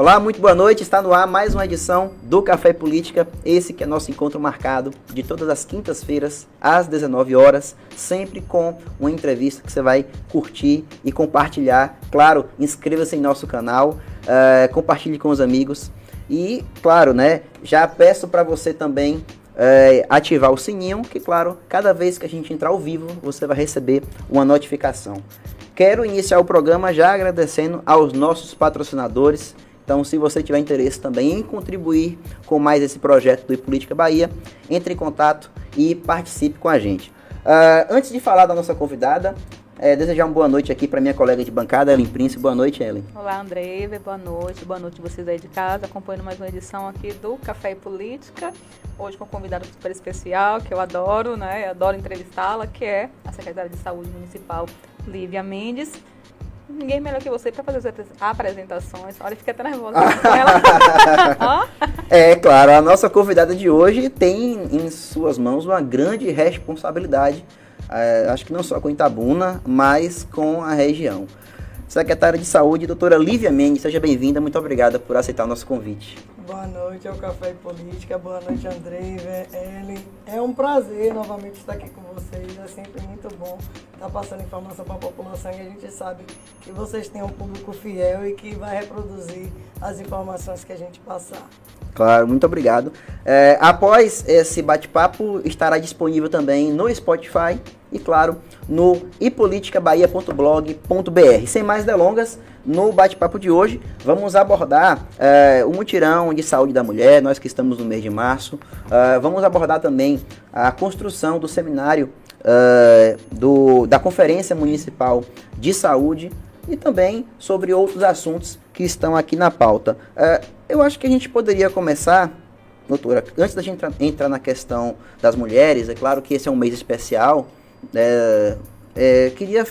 Olá, muito boa noite. Está no ar mais uma edição do Café Política. Esse que é nosso encontro marcado de todas as quintas-feiras às 19 horas, sempre com uma entrevista que você vai curtir e compartilhar. Claro, inscreva-se em nosso canal, uh, compartilhe com os amigos e, claro, né, já peço para você também uh, ativar o sininho, que, claro, cada vez que a gente entrar ao vivo, você vai receber uma notificação. Quero iniciar o programa já agradecendo aos nossos patrocinadores então, se você tiver interesse também em contribuir com mais esse projeto do Política Bahia, entre em contato e participe com a gente. Uh, antes de falar da nossa convidada, é, desejar uma boa noite aqui para minha colega de bancada, Ellen Prince. Boa noite, Ellen. Olá, Andrei. Boa noite. Boa noite vocês aí de casa, acompanhando mais uma edição aqui do Café e Política. Hoje com um convidado super especial, que eu adoro, né? Adoro entrevistá-la, que é a secretária de Saúde Municipal, Lívia Mendes ninguém melhor que você para fazer as apresentações. Olha, fica até nervosa com ela. é, claro, a nossa convidada de hoje tem em suas mãos uma grande responsabilidade, é, acho que não só com Itabuna, mas com a região. Secretária de Saúde, doutora Lívia Mendes, seja bem-vinda, muito obrigada por aceitar o nosso convite. Boa noite ao Café e Política, boa noite Andrei, Ellen. É um prazer novamente estar aqui com vocês, é sempre muito bom estar passando informação para a população e a gente sabe que vocês têm um público fiel e que vai reproduzir as informações que a gente passar. Claro, muito obrigado. É, após esse bate-papo, estará disponível também no Spotify e, claro, no ipoliticabahia.blog.br. Sem mais delongas, no bate-papo de hoje, vamos abordar é, o mutirão de saúde da mulher, nós que estamos no mês de março. É, vamos abordar também a construção do seminário é, do, da Conferência Municipal de Saúde e também sobre outros assuntos que estão aqui na pauta. Eu acho que a gente poderia começar, doutora, antes da gente entrar na questão das mulheres, é claro que esse é um mês especial, é, é, queria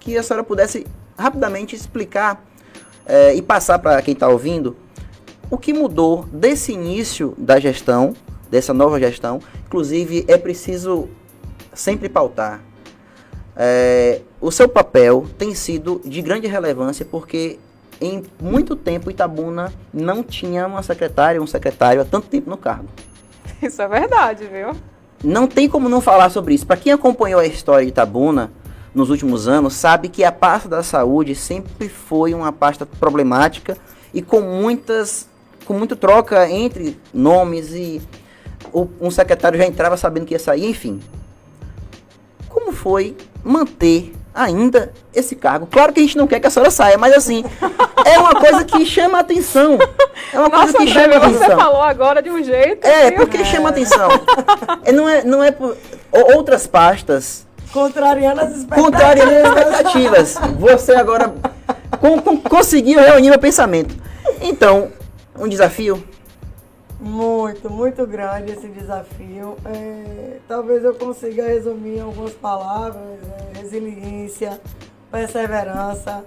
que a senhora pudesse rapidamente explicar é, e passar para quem está ouvindo o que mudou desse início da gestão, dessa nova gestão. Inclusive, é preciso sempre pautar. É, o seu papel tem sido de grande relevância porque em muito tempo Itabuna não tinha uma secretária, um secretário há tanto tempo no cargo. Isso é verdade, viu? Não tem como não falar sobre isso. Para quem acompanhou a história de Itabuna nos últimos anos, sabe que a pasta da saúde sempre foi uma pasta problemática e com muitas com muito troca entre nomes e um secretário já entrava sabendo que ia sair, enfim. Como foi manter ainda esse cargo. Claro que a gente não quer que a senhora saia, mas assim, é uma coisa que chama atenção. É uma Nossa, coisa que chama atenção. Você falou agora de um jeito. É, porque é. chama atenção. É, não é, não é por, outras pastas. Contrariando as expectativas. Contrariando as expectativas. Você agora com, com, conseguiu reunir meu pensamento. Então, um desafio muito, muito grande esse desafio. É, talvez eu consiga resumir em algumas palavras: é, resiliência, perseverança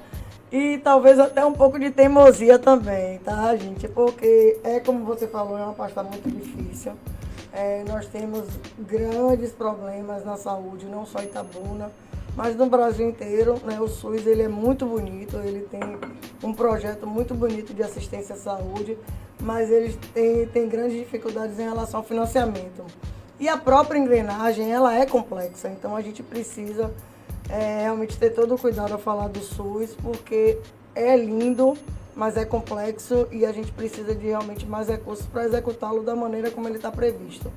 e talvez até um pouco de teimosia também, tá, gente? Porque é como você falou, é uma pasta muito difícil. É, nós temos grandes problemas na saúde, não só Itabuna, mas no Brasil inteiro. Né? O SUS ele é muito bonito, ele tem um projeto muito bonito de assistência à saúde, mas eles têm, têm grandes dificuldades em relação ao financiamento. E a própria engrenagem, ela é complexa, então a gente precisa é, realmente ter todo o cuidado ao falar do SUS, porque é lindo, mas é complexo e a gente precisa de realmente mais recursos para executá-lo da maneira como ele está previsto.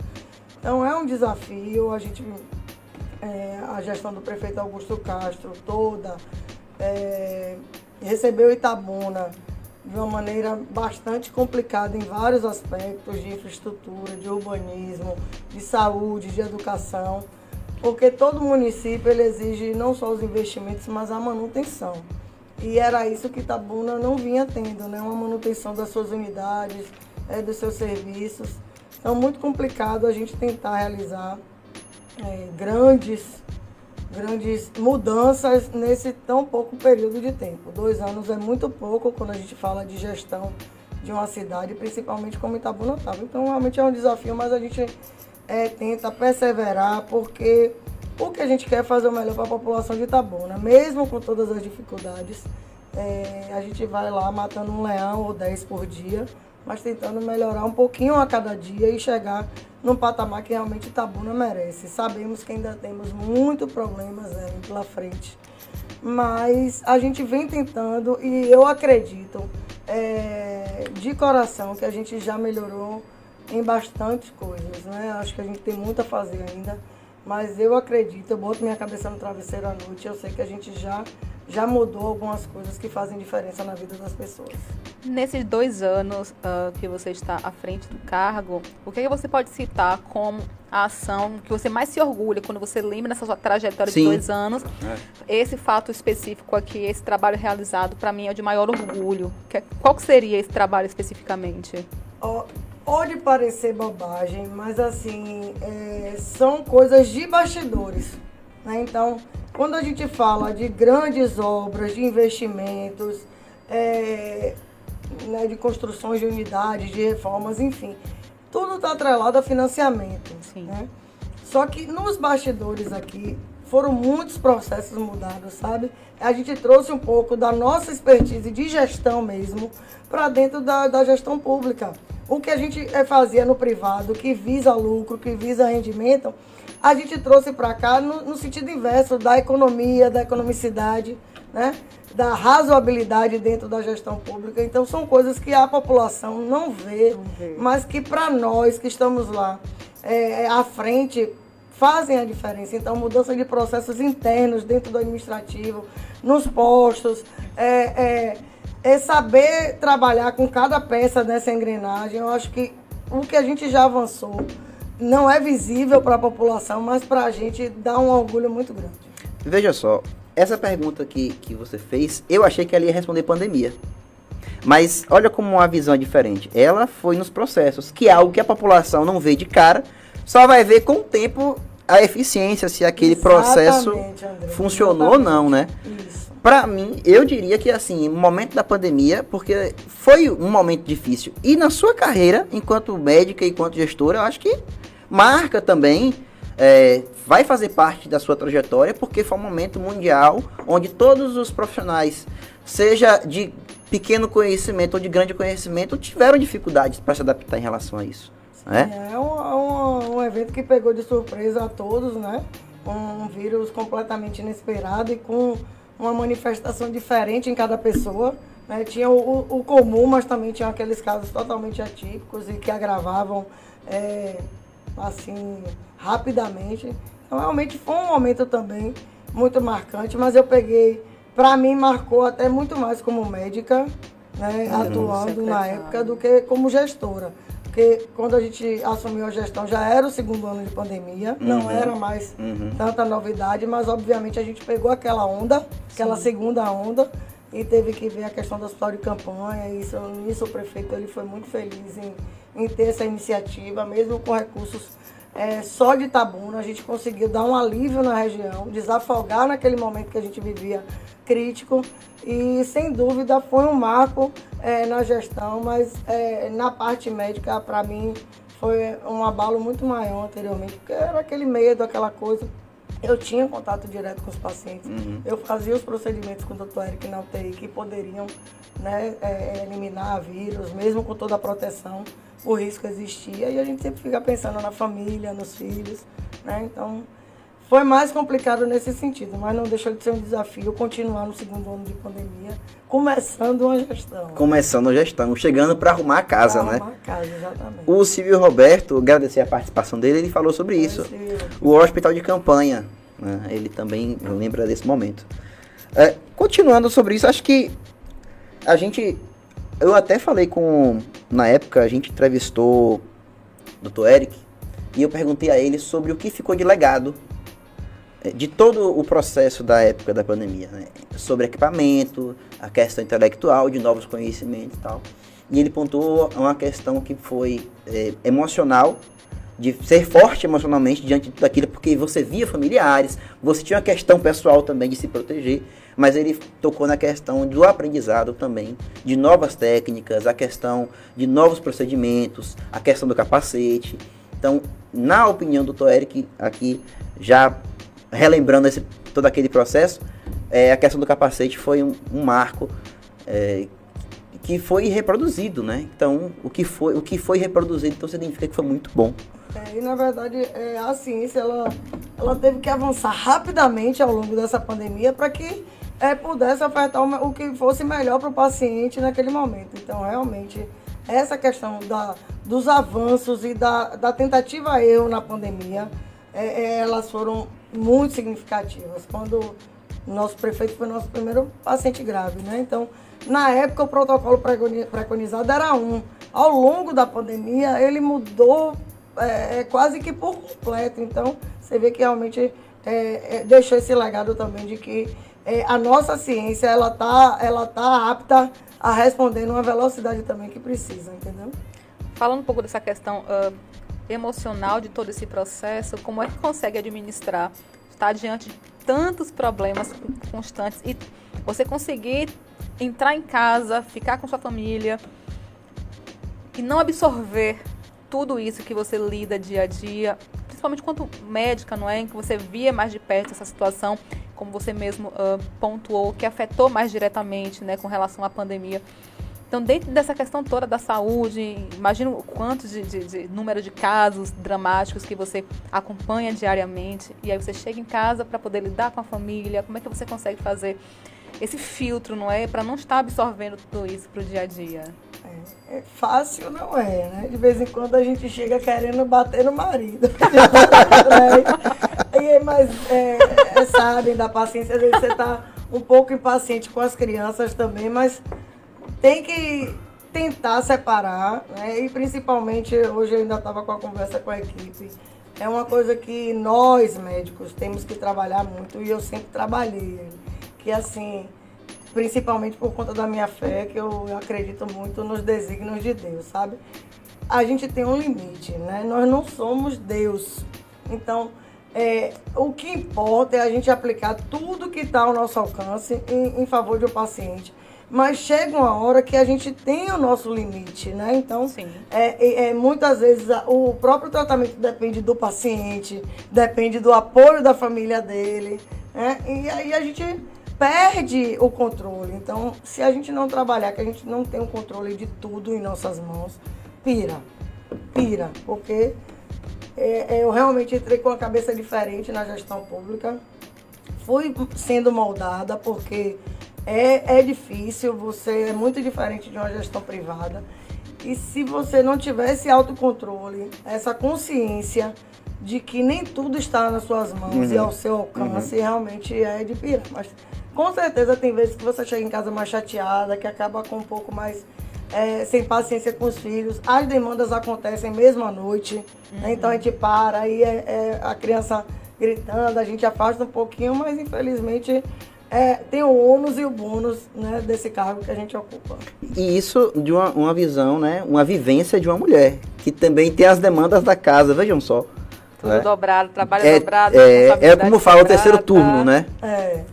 Então é um desafio, a gente, é, a gestão do prefeito Augusto Castro toda, é, recebeu Itabuna de uma maneira bastante complicada em vários aspectos de infraestrutura, de urbanismo, de saúde, de educação, porque todo município ele exige não só os investimentos, mas a manutenção. E era isso que Itabuna não vinha tendo, né? uma manutenção das suas unidades, é, dos seus serviços. Então, muito complicado a gente tentar realizar é, grandes grandes mudanças nesse tão pouco período de tempo. Dois anos é muito pouco quando a gente fala de gestão de uma cidade, principalmente como Itabuna estava. Então, realmente é um desafio, mas a gente é, tenta perseverar porque o que a gente quer é fazer o melhor para a população de Itabuna, mesmo com todas as dificuldades. É, a gente vai lá matando um leão ou dez por dia, mas tentando melhorar um pouquinho a cada dia e chegar num patamar que realmente Itabuna merece. Sabemos que ainda temos muitos problemas né, pela frente, mas a gente vem tentando e eu acredito é, de coração que a gente já melhorou em bastante coisas, né? Acho que a gente tem muito a fazer ainda, mas eu acredito, eu boto minha cabeça no travesseiro à noite, eu sei que a gente já já mudou algumas coisas que fazem diferença na vida das pessoas. Nesses dois anos uh, que você está à frente do cargo, o que, é que você pode citar como a ação que você mais se orgulha quando você lembra nessa sua trajetória Sim. de dois anos? É. Esse fato específico aqui, esse trabalho realizado, para mim é de maior orgulho. Qual seria esse trabalho especificamente? Oh, pode parecer bobagem, mas assim, é, são coisas de bastidores. Né? Então, quando a gente fala de grandes obras, de investimentos, é, né, de construções de unidades, de reformas, enfim, tudo está atrelado a financiamento. Né? Só que nos bastidores aqui foram muitos processos mudados, sabe? A gente trouxe um pouco da nossa expertise de gestão mesmo para dentro da, da gestão pública. O que a gente é, fazia no privado, que visa lucro, que visa rendimento, a gente trouxe para cá no, no, sentido inverso da economia, da economicidade, né? da razoabilidade dentro da gestão pública. Então, são coisas que a população não vê, não vê. mas que para nós que estamos lá é, à frente fazem a diferença. Então, mudança de processos internos dentro do administrativo, nos postos, é, é, é saber trabalhar com cada peça dessa engrenagem. Eu acho que o que a gente já avançou não é visível para a população, mas para a gente dá um orgulho muito grande. Veja só, essa pergunta que, que você fez, eu achei que ela ia responder pandemia. Mas olha como a visão é diferente. Ela foi nos processos, que é algo que a população não vê de cara, só vai ver com o tempo a eficiência, se aquele Exatamente, processo André, funcionou ou não, né? Pra mim, eu diria que assim, no momento da pandemia, porque foi um momento difícil. E na sua carreira, enquanto médica e enquanto gestora, eu acho que marca também, é, vai fazer parte da sua trajetória, porque foi um momento mundial onde todos os profissionais, seja de pequeno conhecimento ou de grande conhecimento, tiveram dificuldades para se adaptar em relação a isso. Né? É, um, é um, um, evento que pegou de surpresa a todos, né? Um vírus completamente inesperado e com uma manifestação diferente em cada pessoa. Né? Tinha o, o, comum, mas também tinha aqueles casos totalmente atípicos e que agravavam é, assim, rapidamente. Então, realmente foi um momento também muito marcante, mas eu peguei, para mim, marcou até muito mais como médica, né, atuando na época, do que como gestora. Porque quando a gente assumiu a gestão já era o segundo ano de pandemia, uhum. não era mais uhum. tanta novidade, mas obviamente a gente pegou aquela onda, aquela Sim. segunda onda, e teve que ver a questão do hospital de campanha. E isso, nisso o prefeito ele foi muito feliz em em ter essa iniciativa, mesmo com recursos é, só de Tabuna, a gente conseguiu dar um alívio na região, desafogar naquele momento que a gente vivia crítico e sem dúvida foi um marco é, na gestão, mas é, na parte médica para mim foi um abalo muito maior anteriormente, porque era aquele medo, aquela coisa. Eu tinha contato direto com os pacientes, uhum. eu fazia os procedimentos com o doutor Eric na UTI que poderiam né, é, eliminar vírus, mesmo com toda a proteção o risco existia e a gente sempre fica pensando na família, nos filhos, né? Então, foi mais complicado nesse sentido, mas não deixou de ser um desafio continuar no segundo ano de pandemia, começando uma gestão. Começando a gestão, chegando para arrumar a casa, pra né? Arrumar a casa, exatamente. O Silvio Roberto, agradecer a participação dele, ele falou sobre isso. O hospital de campanha, né? ele também lembra desse momento. É, continuando sobre isso, acho que a gente eu até falei com. Na época, a gente entrevistou o Dr. Eric e eu perguntei a ele sobre o que ficou de legado de todo o processo da época da pandemia, né? sobre equipamento, a questão intelectual, de novos conhecimentos e tal. E ele pontuou uma questão que foi é, emocional, de ser forte emocionalmente diante daquilo, porque você via familiares, você tinha uma questão pessoal também de se proteger mas ele tocou na questão do aprendizado também, de novas técnicas, a questão de novos procedimentos, a questão do capacete. Então, na opinião do Dr. Eric, aqui já relembrando esse, todo aquele processo, é, a questão do capacete foi um, um marco é, que foi reproduzido, né? Então, o que foi, o que foi reproduzido, então significa que foi muito bom. É, e na verdade, é, a ciência ela, ela teve que avançar rapidamente ao longo dessa pandemia para que é, pudesse ofertar o, que fosse melhor para o paciente naquele momento. Então, realmente, essa questão da, dos avanços e da, da tentativa erro na pandemia, é, é, elas foram muito significativas. Quando o nosso prefeito foi nosso primeiro paciente grave, né? Então, na época, o protocolo preconizado era um. Ao longo da pandemia, ele mudou é, é, quase que por completo. Então, você vê que realmente é, é, deixou esse legado também de que é, a nossa ciência ela tá, ela tá apta a responder numa velocidade também que precisa, entendeu? Falando um pouco dessa questão uh, emocional de todo esse processo, como é que consegue administrar, estar diante de tantos problemas constantes e você conseguir entrar em casa, ficar com sua família e não absorver tudo isso que você lida dia a dia, principalmente quanto médica, não é? Em que você via mais de perto essa situação, como você mesmo uh, pontuou, que afetou mais diretamente, né, com relação à pandemia. Então, dentro dessa questão toda da saúde, imagina o quanto de, de, de, número de casos dramáticos que você acompanha diariamente, e aí você chega em casa para poder lidar com a família, como é que você consegue fazer esse filtro, não é? Para não estar absorvendo tudo isso para o dia a dia. É, é, fácil não é, né? De vez em quando a gente chega querendo bater no marido. e, mas é, é, sabem da paciência, às vezes você está um pouco impaciente com as crianças também, mas tem que tentar separar, né? E principalmente, hoje eu ainda estava com a conversa com a equipe, é uma coisa que nós médicos temos que trabalhar muito e eu sempre trabalhei que assim, principalmente por conta da minha fé, que eu acredito muito nos desígnios de Deus, sabe? A gente tem um limite, né? Nós não somos Deus. Então, é, o que importa é a gente aplicar tudo que está ao nosso alcance em, em favor de um paciente mas chega uma hora que a gente tem o nosso limite, né? Então, é, é, é, muitas vezes o próprio tratamento depende do paciente, depende do apoio da família dele, né? E aí a gente perde o controle. Então, se a gente não trabalhar, que a gente não tem o controle de tudo em nossas mãos, pira, pira, porque é, é, eu realmente entrei com a cabeça diferente na gestão pública, fui sendo moldada, porque é, é difícil, você é muito diferente de uma gestão privada. E se você não tiver esse autocontrole, essa consciência de que nem tudo está nas suas mãos uhum. e ao seu alcance, uhum. realmente é de pirar. Mas com certeza tem vezes que você chega em casa mais chateada, que acaba com um pouco mais é, sem paciência com os filhos. As demandas acontecem mesmo à noite, uhum. né? então a gente para, aí é, é, a criança gritando, a gente afasta um pouquinho, mas infelizmente é, tem o ônus e o bônus né, desse cargo que a gente ocupa. E isso de uma, uma visão, né, uma vivência de uma mulher, que também tem as demandas da casa, vejam só. Tudo né? dobrado, trabalho é, dobrado. É, é como fala o terceiro turno, né? É.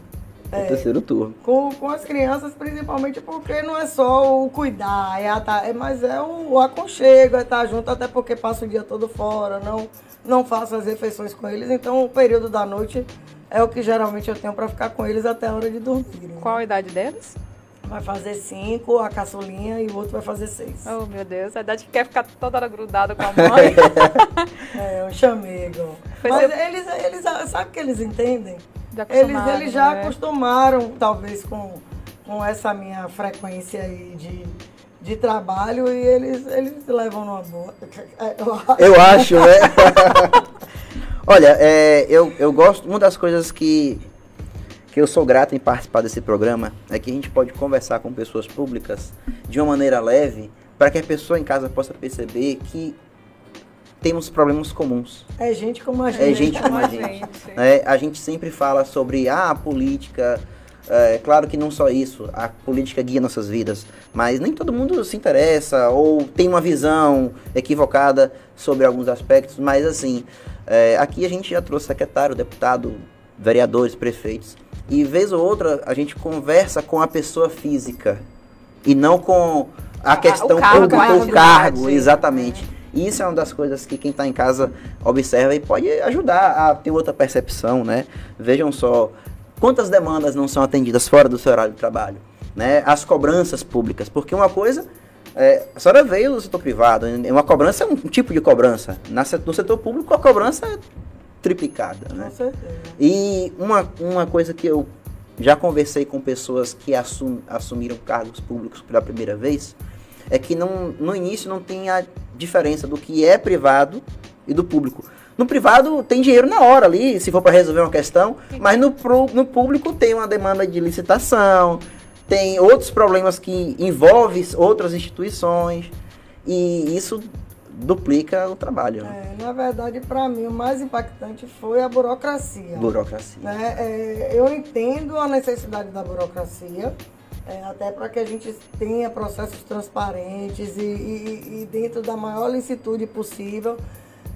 É, o terceiro turno. Com, com as crianças, principalmente porque não é só o cuidar, é, a, é mas é o, o aconchego, é estar junto, até porque passa o dia todo fora, não, não faço as refeições com eles, então o período da noite é o que geralmente eu tenho para ficar com eles até a hora de dormir. Né? Qual a idade deles? Vai fazer cinco, a caçulinha, e o outro vai fazer seis. Oh, meu Deus, a idade que quer ficar toda hora grudada com a mãe. é, um chamego. Mas eles, eles, sabe que eles entendem? Eles, eles já né? acostumaram, talvez, com, com essa minha frequência aí de, de trabalho e eles, eles levam numa boa. Eu acho, né? Olha, é, eu, eu gosto, uma das coisas que, que eu sou grato em participar desse programa é que a gente pode conversar com pessoas públicas de uma maneira leve para que a pessoa em casa possa perceber que temos problemas comuns. É gente como a gente. É gente como a gente. É, a gente sempre fala sobre ah, a política. É claro que não só isso, a política guia nossas vidas, mas nem todo mundo se interessa ou tem uma visão equivocada sobre alguns aspectos, mas assim, é, aqui a gente já trouxe secretário, deputado, vereadores, prefeitos, e vez ou outra a gente conversa com a pessoa física e não com a questão o cargo, o cargo, exatamente. E isso é uma das coisas que quem está em casa observa e pode ajudar a ter outra percepção, né? Vejam só, Quantas demandas não são atendidas fora do seu horário de trabalho? Né? As cobranças públicas, porque uma coisa é, a senhora veio do setor privado, uma cobrança é um tipo de cobrança. Na, no setor público, a cobrança é triplicada. Né? Com certeza. E uma, uma coisa que eu já conversei com pessoas que assum, assumiram cargos públicos pela primeira vez, é que não, no início não tem a diferença do que é privado e do público. No privado tem dinheiro na hora ali, se for para resolver uma questão, mas no, no público tem uma demanda de licitação, tem outros problemas que envolvem outras instituições, e isso duplica o trabalho. É, na verdade, para mim, o mais impactante foi a burocracia. Burocracia. Né? É, eu entendo a necessidade da burocracia, é, até para que a gente tenha processos transparentes e, e, e, dentro da maior licitude possível,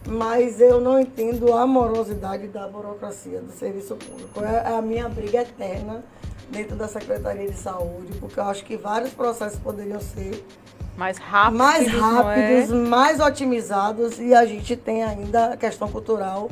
mas eu não entendo a morosidade da burocracia do serviço público. É a minha briga eterna dentro da Secretaria de Saúde, porque eu acho que vários processos poderiam ser mais rápidos, mais, é? rápidos, é? mais otimizados e a gente tem ainda a questão cultural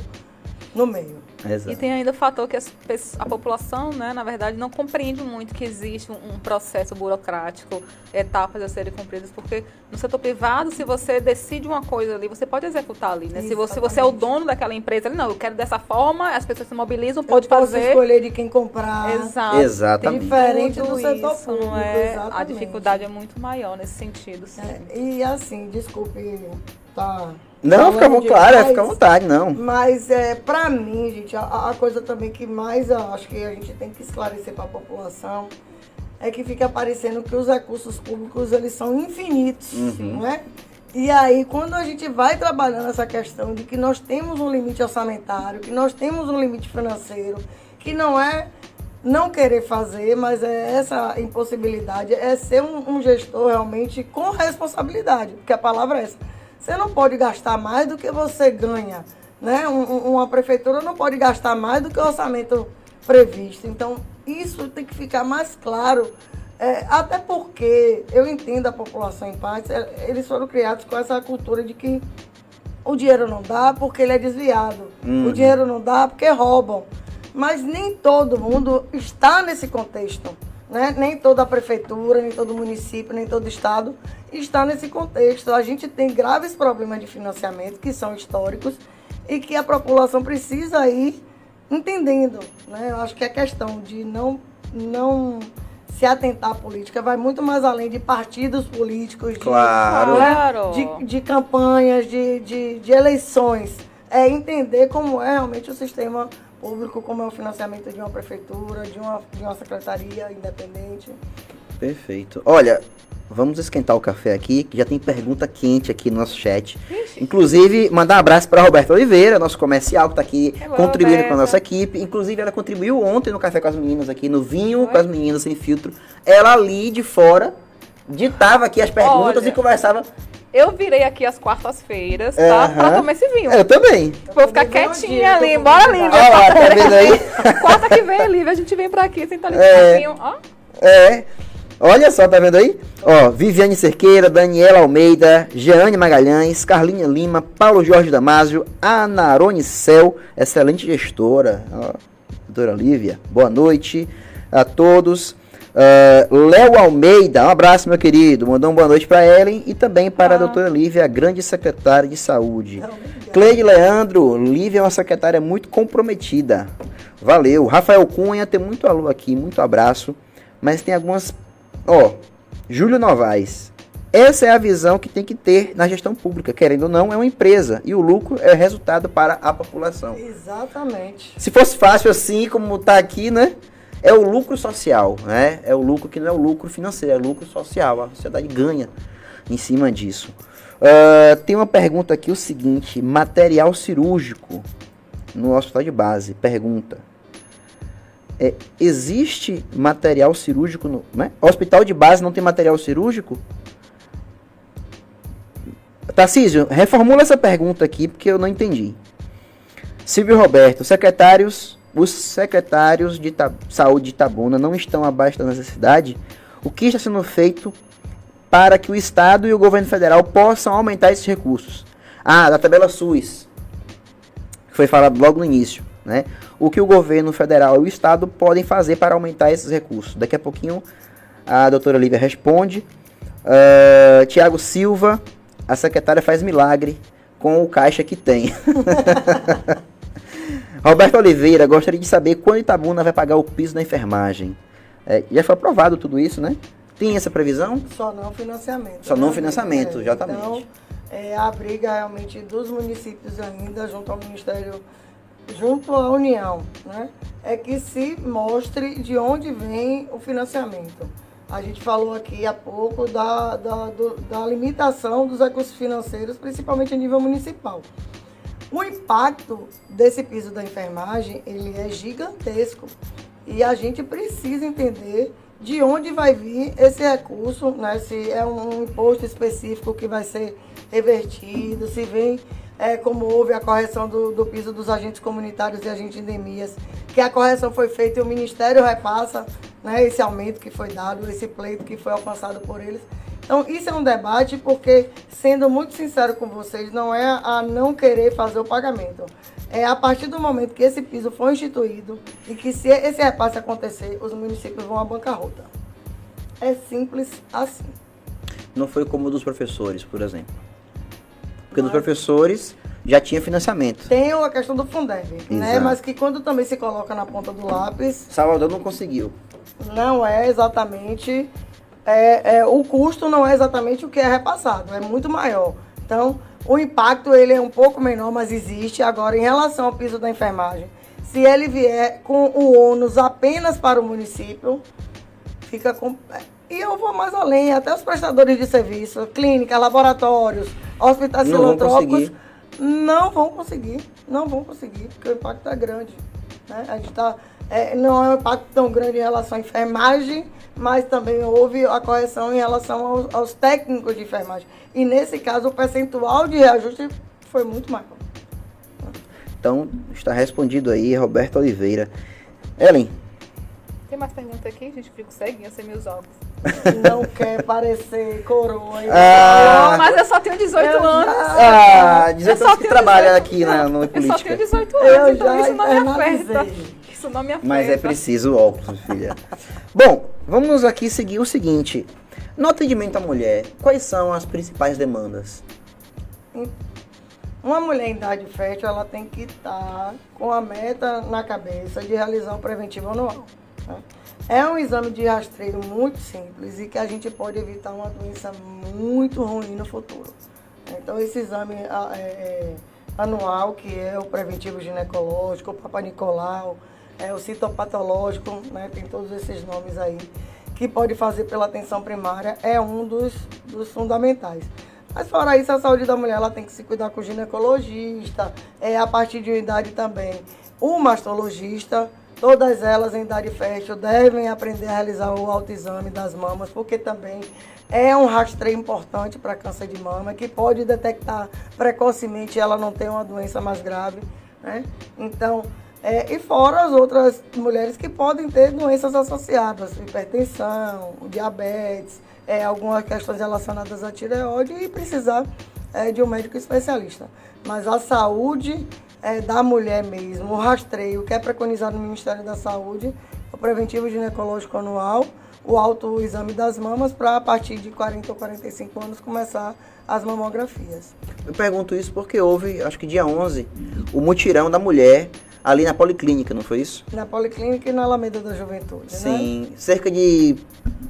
no meio. Exato. E tem ainda o fator que a população, né, na verdade, não compreende muito que existe um, processo burocrático, etapas a serem cumpridas, porque no setor privado, se você decide uma coisa ali, você pode executar ali, né? Se você, você é o dono daquela empresa, não, eu quero dessa forma, as pessoas se mobilizam, pode eu posso fazer. escolher de quem comprar. Exato. Exatamente. Diferente do setor isso, público, é, exatamente. A dificuldade é muito maior nesse sentido, sim. É, e assim, desculpe, tá não, fica muito claro, fica à vontade, não. Mas é, para mim, gente, a, a, coisa também que mais eu acho que a gente tem que esclarecer para a população é que fica parecendo que os recursos públicos eles são infinitos, uhum. não é? E aí, quando a gente vai trabalhando essa questão de que nós temos um limite orçamentário, que nós temos um limite financeiro, que não é não querer fazer, mas é essa impossibilidade, é ser um, um gestor realmente com responsabilidade, porque a palavra é essa você não pode gastar mais do que você ganha. Né? Um, uma prefeitura não pode gastar mais do que o orçamento previsto. Então, isso tem que ficar mais claro. É, até porque eu entendo a população em paz, é, eles foram criados com essa cultura de que o dinheiro não dá porque ele é desviado. Uhum. O dinheiro não dá porque roubam. Mas nem todo mundo está nesse contexto. Né? Nem toda a prefeitura, nem todo município, nem todo estado está nesse contexto. A gente tem graves problemas de financiamento que são históricos e que a população precisa ir entendendo. Né? Eu acho que a questão de não, não se atentar à política vai muito mais além de partidos políticos, de, claro. Né? de, de, campanhas, de, de, de eleições. É entender como é realmente o sistema público, como é o financiamento de uma prefeitura, de uma, de uma secretaria independente. Perfeito. Olha, vamos esquentar o café aqui, que já tem pergunta quente aqui no nosso chat. Inclusive, mandar um abraço para Roberta Oliveira, nosso comercial, que está aqui Hello, contribuindo Roberta. com a nossa equipe. Inclusive, ela contribuiu ontem no Café com as Meninas aqui, no Vinho Oi? com as Meninas Sem Filtro. Ela ali de fora ditava aqui as perguntas Olha, e conversava. Eu virei aqui às quartas-feiras, tá? Pra tomar esse vinho. Eu também. Vou ficar quietinha ali. Bora, Lívia. Olha lá, tá vendo aí? Quarta que vem, Lívia, a gente vem pra aqui, sentar ali é, um Ó. É. Olha só, tá vendo aí? Ó, Viviane Cerqueira, Daniela Almeida, Jeane Magalhães, Carlinha Lima, Paulo Jorge Damásio, Anarone Cel, excelente gestora. Ó, doutora Lívia, boa noite a todos. Uh, Léo Almeida, um abraço, meu querido. Mandou uma boa noite para Ellen e também para ah. a doutora Lívia, a grande secretária de saúde. Cleide Leandro, Lívia é uma secretária muito comprometida. Valeu. Rafael Cunha, tem muito alô aqui, muito abraço. Mas tem algumas. Ó, Júlio Novaes. Essa é a visão que tem que ter na gestão pública. Querendo ou não, é uma empresa. E o lucro é resultado para a população. Exatamente. Se fosse fácil assim, como está aqui, né? É o lucro social, né? É o lucro que não é o lucro financeiro, é o lucro social. A sociedade ganha em cima disso. Uh, tem uma pergunta aqui, o seguinte: material cirúrgico no hospital de base. Pergunta: é, existe material cirúrgico no né? hospital de base? Não tem material cirúrgico? Tarcísio, reformula essa pergunta aqui porque eu não entendi. Silvio Roberto, secretários os secretários de saúde de Itabuna não estão abaixo da necessidade, o que está sendo feito para que o Estado e o governo federal possam aumentar esses recursos? Ah, da tabela SUS, que foi falado logo no início. Né? O que o governo federal e o estado podem fazer para aumentar esses recursos? Daqui a pouquinho a doutora Lívia responde. Uh, Tiago Silva, a secretária faz milagre com o caixa que tem. Roberto Oliveira, gostaria de saber quando Itabuna vai pagar o piso da enfermagem. É, já foi aprovado tudo isso, né? Tem essa previsão? Só não financiamento. Só não né? financiamento, é, exatamente. Então, é a briga realmente dos municípios ainda junto ao Ministério, junto à União, né? É que se mostre de onde vem o financiamento. A gente falou aqui há pouco da, da, do, da limitação dos recursos financeiros, principalmente a nível municipal. O impacto desse piso da enfermagem, ele é gigantesco. E a gente precisa entender de onde vai vir esse recurso, né? se é um imposto específico que vai ser revertido, se vem é, como houve a correção do, do, piso dos agentes comunitários e agentes de endemias, que a correção foi feita e o Ministério repassa né, esse aumento que foi dado, esse pleito que foi alcançado por eles. Então, isso é um debate porque, sendo muito sincero com vocês, não é a não querer fazer o pagamento. É a partir do momento que esse piso for instituído e que se esse repasse acontecer, os municípios vão à bancarrota. É simples assim. Não foi como o dos professores, por exemplo. Porque Mas... dos professores já tinha financiamento. Tem a questão do Fundeb, né? Mas que quando também se coloca na ponta do lápis. Salvador não conseguiu. Não é exatamente é, é, o custo não é exatamente o que é repassado, é muito maior. Então, o impacto ele é um pouco menor, mas existe. Agora, em relação ao piso da enfermagem, se ele vier com o ônus apenas para o município, fica com. E eu vou mais além, até os prestadores de serviço, clínica, laboratórios, hospitais não filantrópicos, não vão conseguir, não vão conseguir, porque o impacto é grande. Né? A gente tá, é, não é um impacto tão grande em relação à enfermagem, mas também houve a correção em relação aos, aos técnicos de enfermagem. E nesse caso, o percentual de reajuste foi muito maior. Então, está respondido aí, Roberto Oliveira. Ellen. Tem mais pergunta aqui? A gente fica ceguinha sem meus óculos. Não quer parecer coroa. Ah, mas eu só tenho 18 eu anos. Já... Ah, 18 anos que trabalha aqui na, no política. Eu só tenho 18 anos, eu então isso não me afeta. Me afeta. Mas é preciso óculos, filha. Bom, vamos aqui seguir o seguinte. No atendimento à mulher, quais são as principais demandas? Uma mulher em idade fértil, ela tem que estar com a meta na cabeça de realizar o preventivo anual. Né? É um exame de rastreio muito simples e que a gente pode evitar uma doença muito ruim no futuro. Então, esse exame é, é, anual, que é o preventivo ginecológico, o Papa Nicolau, é, o citopatológico, né, tem todos esses nomes aí, que pode fazer pela atenção primária, é um dos, dos fundamentais. Mas fora isso, a saúde da mulher ela tem que se cuidar com o ginecologista, é, a partir de uma idade também, o mastologista, Todas elas em idade fértil devem aprender a realizar o autoexame das mamas, porque também é um rastreio importante para câncer de mama, que pode detectar precocemente ela não ter uma doença mais grave. Né? Então, é, e fora as outras mulheres que podem ter doenças associadas, hipertensão, diabetes, é, algumas questões relacionadas à tireoide e precisar é, de um médico especialista. Mas a saúde é, da mulher mesmo, o rastreio que é preconizado no Ministério da Saúde, o preventivo ginecológico anual, o autoexame das mamas para a partir de 40 ou 45 anos começar as mamografias. Eu pergunto isso porque houve, acho que dia 11, o mutirão da mulher ali na Policlínica, não foi isso? Na Policlínica e na Alameda da Juventude, né? Sim, né? cerca de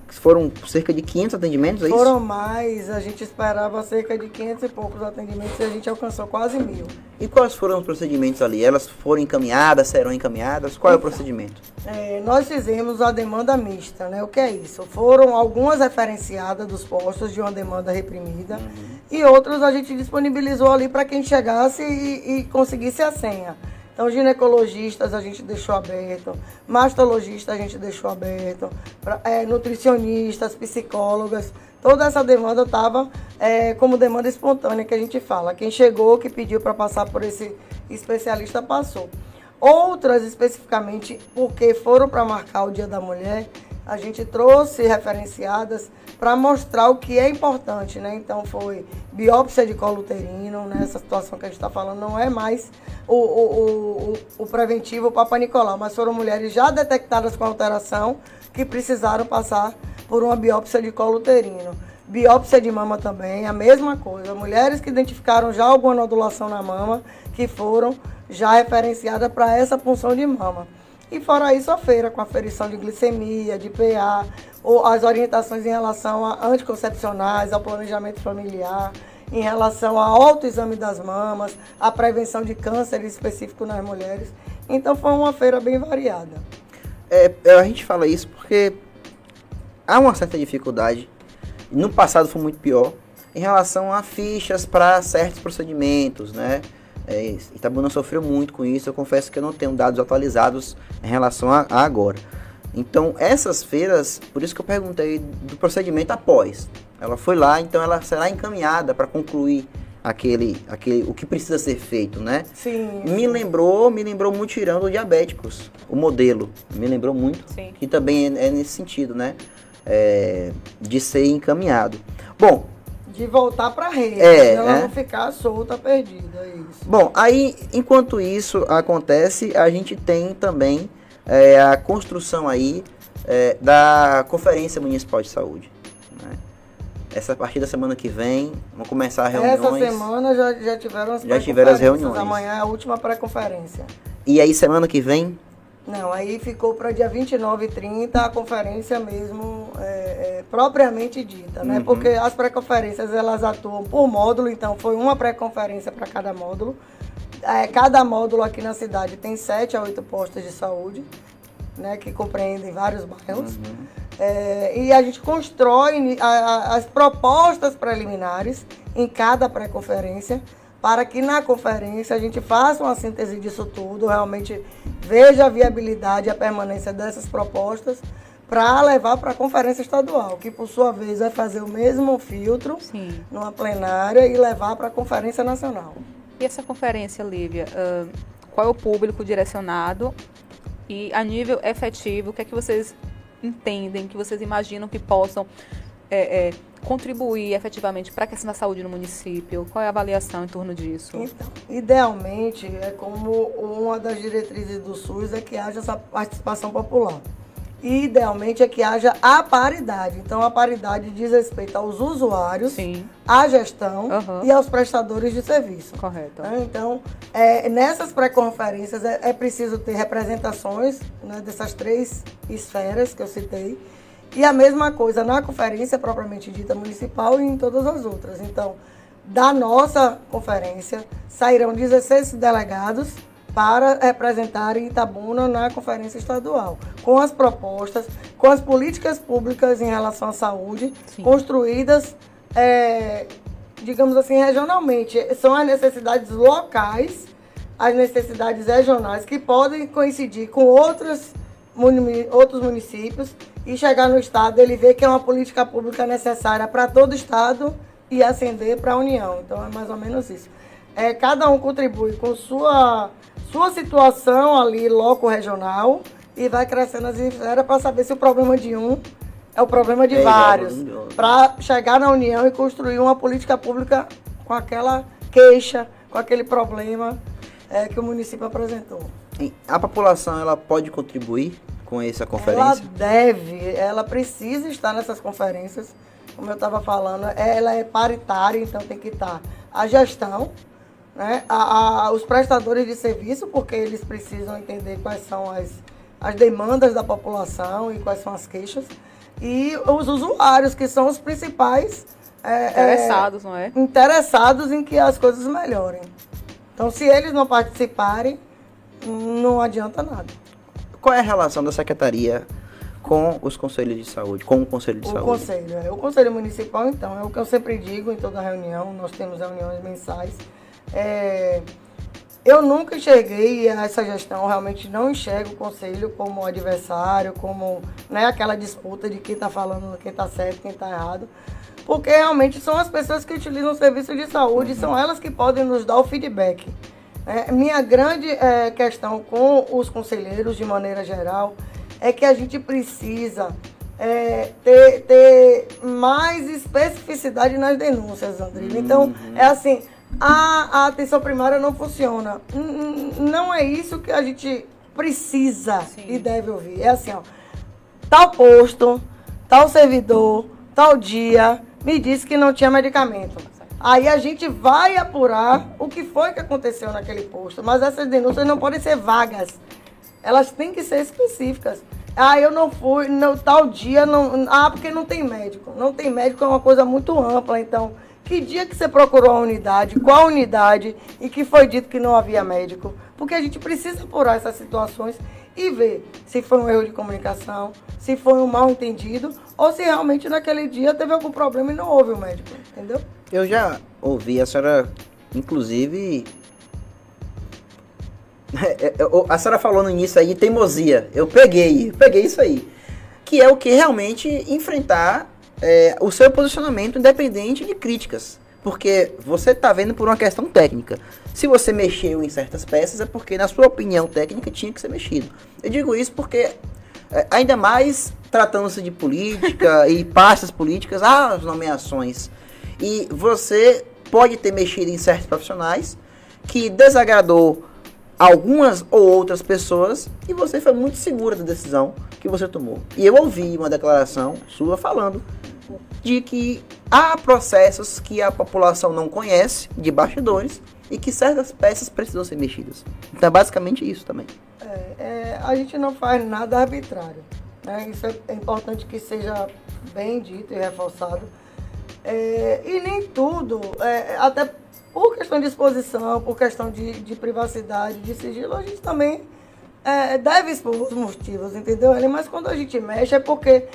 foram cerca de 500 atendimentos, é isso? Foram mais, a gente esperava cerca de 500 e poucos atendimentos e a gente alcançou quase mil. E quais foram os procedimentos ali? Elas foram encaminhadas, serão encaminhadas? Qual é o procedimento? É, nós fizemos a demanda mista, né? O que é isso? Foram algumas referenciadas dos postos de uma demanda reprimida uhum. e outros a gente disponibilizou ali para quem chegasse e, e conseguisse a senha. Então, ginecologistas a gente deixou aberto, mastologistas a gente deixou aberto, pra, é, nutricionistas, psicólogas, toda essa demanda estava é, como demanda espontânea que a gente fala. Quem chegou, que pediu para passar por esse especialista, passou. Outras, especificamente, porque foram para marcar o Dia da Mulher, a gente trouxe referenciadas para mostrar o que é importante, né? Então foi biópsia de colo uterino, né? Essa situação que a gente está falando não é mais o, o, o, o preventivo Papa Nicolau, mas foram mulheres já detectadas com alteração que precisaram passar por uma biópsia de colo uterino. Biópsia de mama também, a mesma coisa. Mulheres que identificaram já alguma nodulação na mama, que foram já referenciadas para essa punção de mama. E fora isso, a feira com aferição de glicemia, de PA, ou as orientações em relação a anticoncepcionais, ao planejamento familiar, em relação ao autoexame das mamas, a prevenção de câncer específico nas mulheres. Então foi uma feira bem variada. É, a gente fala isso porque há uma certa dificuldade. No passado foi muito pior em relação a fichas para certos procedimentos, né? É, Itabuna sofreu muito com isso. Eu confesso que eu não tenho dados atualizados em relação a, a, agora. Então, essas feiras, por isso que eu perguntei do procedimento após. Ela foi lá, então ela será encaminhada para concluir aquele, aquele, o que precisa ser feito, né? Sim. Me lembrou, me lembrou muito tirando diabéticos, o modelo. Me lembrou muito. Sim. Que também é, é nesse sentido, né? É, de ser encaminhado. Bom, de voltar para a rede, é, ela é. não ficar solta, perdida, é isso. Bom, aí enquanto isso acontece, a gente tem também é, a construção aí é, da Conferência Municipal de Saúde. Né? Essa a partir da semana que vem, vão começar reuniões. Essa semana já, já tiveram as Já tiveram as reuniões. Amanhã é a última pré-conferência. E aí semana que vem? Não, aí ficou para dia 29 e 30 a conferência mesmo é, é, propriamente dita, né? Uhum. Porque as pré-conferências elas atuam por módulo, então foi uma pré-conferência para cada módulo. É, cada módulo aqui na cidade tem sete a oito postos de saúde, né? Que compreendem vários bairros. Uhum. É, e a gente constrói a, a, as propostas preliminares em cada pré-conferência para que na conferência a gente faça uma síntese disso tudo, realmente veja a viabilidade e a permanência dessas propostas para levar para a conferência estadual, que por sua vez vai fazer o mesmo filtro Sim. numa plenária e levar para a conferência nacional. E essa conferência, Lívia, qual é o público direcionado e a nível efetivo, o que é que vocês entendem, que vocês imaginam que possam é, é, contribuir efetivamente para a questão da saúde no município? Qual é a avaliação em torno disso? Então, idealmente, é como uma das diretrizes do SUS é que haja essa participação popular. E idealmente é que haja a paridade. Então, a paridade diz respeito aos usuários, Sim. à gestão Uhum. e aos prestadores de serviço. Correto. né? Então, é, nessas pré-conferências é, é preciso ter representações né, dessas três esferas que eu citei. E a mesma coisa na conferência propriamente dita municipal e em todas as outras. Então, da nossa conferência, sairão 16 delegados para representarem Itabuna na conferência estadual, com as propostas, com as políticas públicas em relação à saúde, Sim. construídas, é, digamos assim, regionalmente. São as necessidades locais, as necessidades regionais, que podem coincidir com outros, muni- outros municípios e chegar no Estado, ele vê que é uma política pública necessária para todo o Estado e ascender para a União. Então é mais ou menos isso. É, cada um contribui com sua, sua situação ali, loco regional, e vai crescendo as esferas para saber se o problema de um é o problema de É ao vários. Para chegar na União e construir uma política pública com aquela queixa, com aquele problema é, que o município apresentou. A população ela pode contribuir com essa Ela conferência? deve, ela precisa estar nessas conferências, como eu estava falando, ela é paritária, então tem que estar a gestão, né, a- a- os prestadores de serviço, porque eles precisam entender quais são as, as demandas da população e quais são as queixas, e os usuários, que são os principais é, é, Interessados, não é? interessados em que as coisas melhorem. Então, se eles não participarem, não adianta nada. Qual é a relação da secretaria com os conselhos de saúde, com o conselho de O saúde? conselho, é. O conselho municipal, então, é o que eu sempre digo em toda reunião, nós temos reuniões mensais. É, eu nunca enxerguei essa gestão, realmente não enxergo o conselho como adversário, como né, aquela disputa de quem está falando, quem está certo, quem está errado. Porque realmente são as pessoas que utilizam o serviço de saúde, são elas que podem nos dar o feedback. É, minha grande é, questão com os conselheiros, de maneira geral, é que a gente precisa é, ter, ter mais especificidade nas denúncias, André. Então, Uhum. é assim, a, a atenção primária não funciona. Não é isso que a gente precisa Sim. e deve ouvir. É assim, ó, tal posto, tal servidor, tal dia, me disse que não tinha medicamento. Aí a gente vai apurar o que foi que aconteceu naquele posto. Mas essas denúncias não podem ser vagas. Elas têm que ser específicas. Ah, eu não fui, no tal dia não. Ah, porque não tem médico. Não tem médico é uma coisa muito ampla. Então, que dia que você procurou a unidade? Qual unidade? E que foi dito que não havia médico? Porque a gente precisa apurar essas situações e ver se foi um erro de comunicação, se foi um mal entendido, ou se realmente naquele dia teve algum problema e não houve o médico. Entendeu? Eu já ouvi a senhora, inclusive. A senhora falou no início aí teimosia. Eu peguei, peguei isso aí. Que é o que realmente enfrentar é, o seu posicionamento independente de críticas. Porque você está vendo por uma questão técnica. Se você mexeu em certas peças, é porque, na sua opinião técnica, tinha que ser mexido. Eu digo isso porque, é, ainda mais tratando-se de política e pastas políticas, há as nomeações. E você pode ter mexido em certos profissionais que desagradou algumas ou outras pessoas e você foi muito segura da decisão que você tomou. E eu ouvi uma declaração sua falando de que há processos que a população não conhece de bastidores e que certas peças precisam ser mexidas. Então é basicamente isso também. É, é, a gente não faz nada arbitrário. né? Isso é, é importante que seja bem dito e reforçado. É, e nem tudo, é, até por questão de exposição, por questão de, de privacidade, de sigilo, a gente também é, deve expor os motivos, entendeu? Mas quando a gente mexe é porque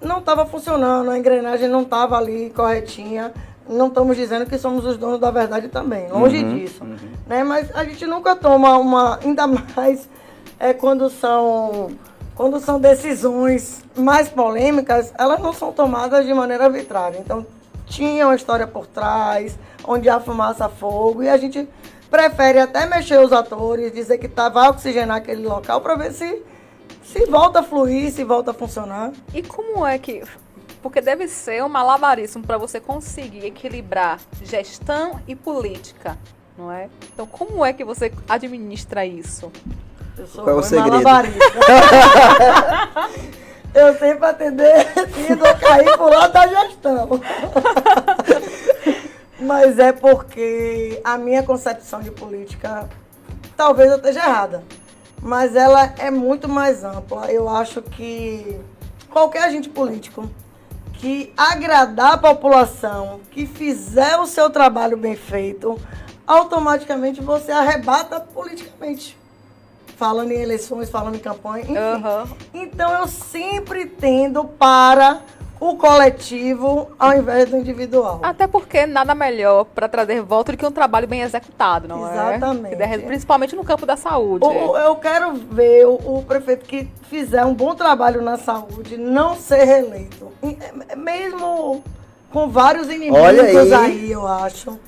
não estava funcionando, a engrenagem não estava ali corretinha. Não estamos dizendo que somos os donos da verdade também, longe disso. Né? Mas a gente nunca toma uma, ainda mais é, quando são quando são decisões mais polêmicas, elas não são tomadas de maneira arbitrária. Então, tinha uma história por trás, onde há fumaça, fogo, e a gente prefere até mexer os atores, dizer que tá, vai oxigenar aquele local para ver se, se volta a fluir, se volta a funcionar. E como é que. Porque deve ser um malabarismo para você conseguir equilibrar gestão e política, não é? Então, como é que você administra isso? Eu sou Qual é o segredo? Eu sempre atender e não cair por lado da gestão. Mas é porque a minha concepção de política, talvez eu esteja errada, mas ela é muito mais ampla. Eu acho que qualquer agente político que agradar a população, que fizer o seu trabalho bem feito, automaticamente você arrebata politicamente. Falando em eleições, falando em campanha, enfim. Aham. Então eu sempre tendo para o coletivo ao invés do individual. Até porque nada melhor para trazer voto do que um trabalho bem executado, não é? Exatamente. Que der- Principalmente no campo da saúde. O- eu quero ver o, o prefeito que fizer um bom trabalho na saúde não ser reeleito. E, é, Mesmo com vários inimigos Olha aí. aí. eu acho.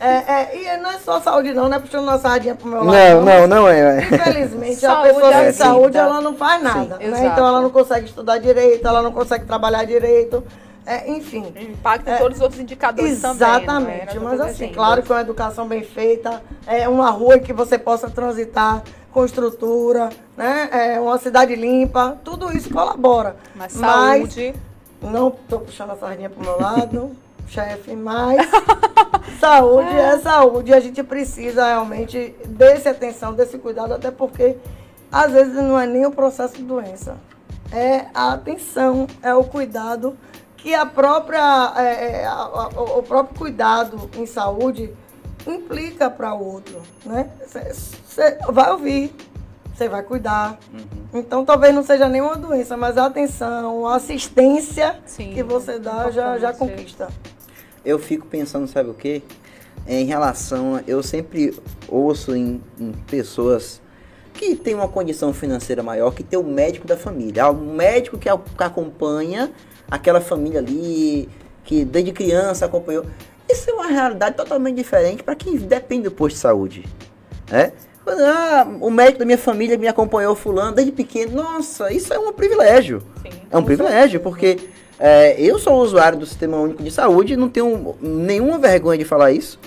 É, é, e não é só saúde não, não é puxando uma sardinha pro meu lado. Não, não, não é. Infelizmente, a pessoa é sem assim, saúde, tá? ela não faz nada. Sim, né? Então ela não consegue estudar direito, ela não consegue trabalhar direito. É, enfim. Impacta em todos os outros indicadores também. Exatamente, é? Nas mas assim, claro que uma educação bem feita, é uma rua em que você possa transitar com estrutura, né? É uma cidade limpa, tudo isso colabora. Mas saúde. não tô puxando a sardinha pro meu lado, chefe, mas saúde é saúde. E a gente precisa realmente desse atenção, desse cuidado, até porque às vezes não é nem o processo de doença. É a atenção, é o cuidado que a própria, é, é, a- a- o próprio cuidado em saúde implica para o outro, né? Você vai ouvir, você vai cuidar. Então talvez não seja nenhuma doença, mas a atenção, a assistência Sim, que você dá já, já importante. conquista. Eu fico pensando, sabe o quê? Em relação, a, eu sempre ouço em, em pessoas que têm uma condição financeira maior, que tem o médico da família. Um médico que, a- que acompanha aquela família ali, que desde criança acompanhou. Isso é uma realidade totalmente diferente para quem depende do posto de saúde. né? Ah, o médico da minha família me acompanhou fulano desde pequeno. Nossa, isso é um privilégio. Sim. É um privilégio, porque é, eu sou usuário do Sistema Único de Saúde e não tenho nenhuma vergonha de falar isso.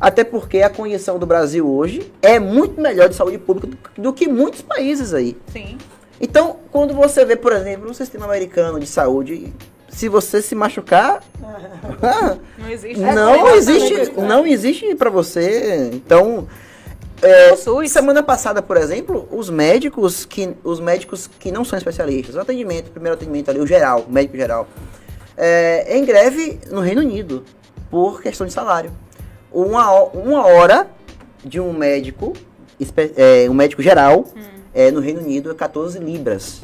Até porque a condição do Brasil hoje é muito melhor de saúde pública do, do que muitos países aí. Sim. Então, quando você vê, por exemplo, no sistema americano de saúde, se você se machucar, Não existe. não É existe, completamente não existe para você. Então, é, semana passada, por exemplo, os médicos que os médicos que não são especialistas, o atendimento, o primeiro atendimento ali, o geral, o médico geral, é, em greve no Reino Unido por questão de salário. Uma, uma hora de um médico, é, um médico geral, é, no Reino Unido é 14 libras.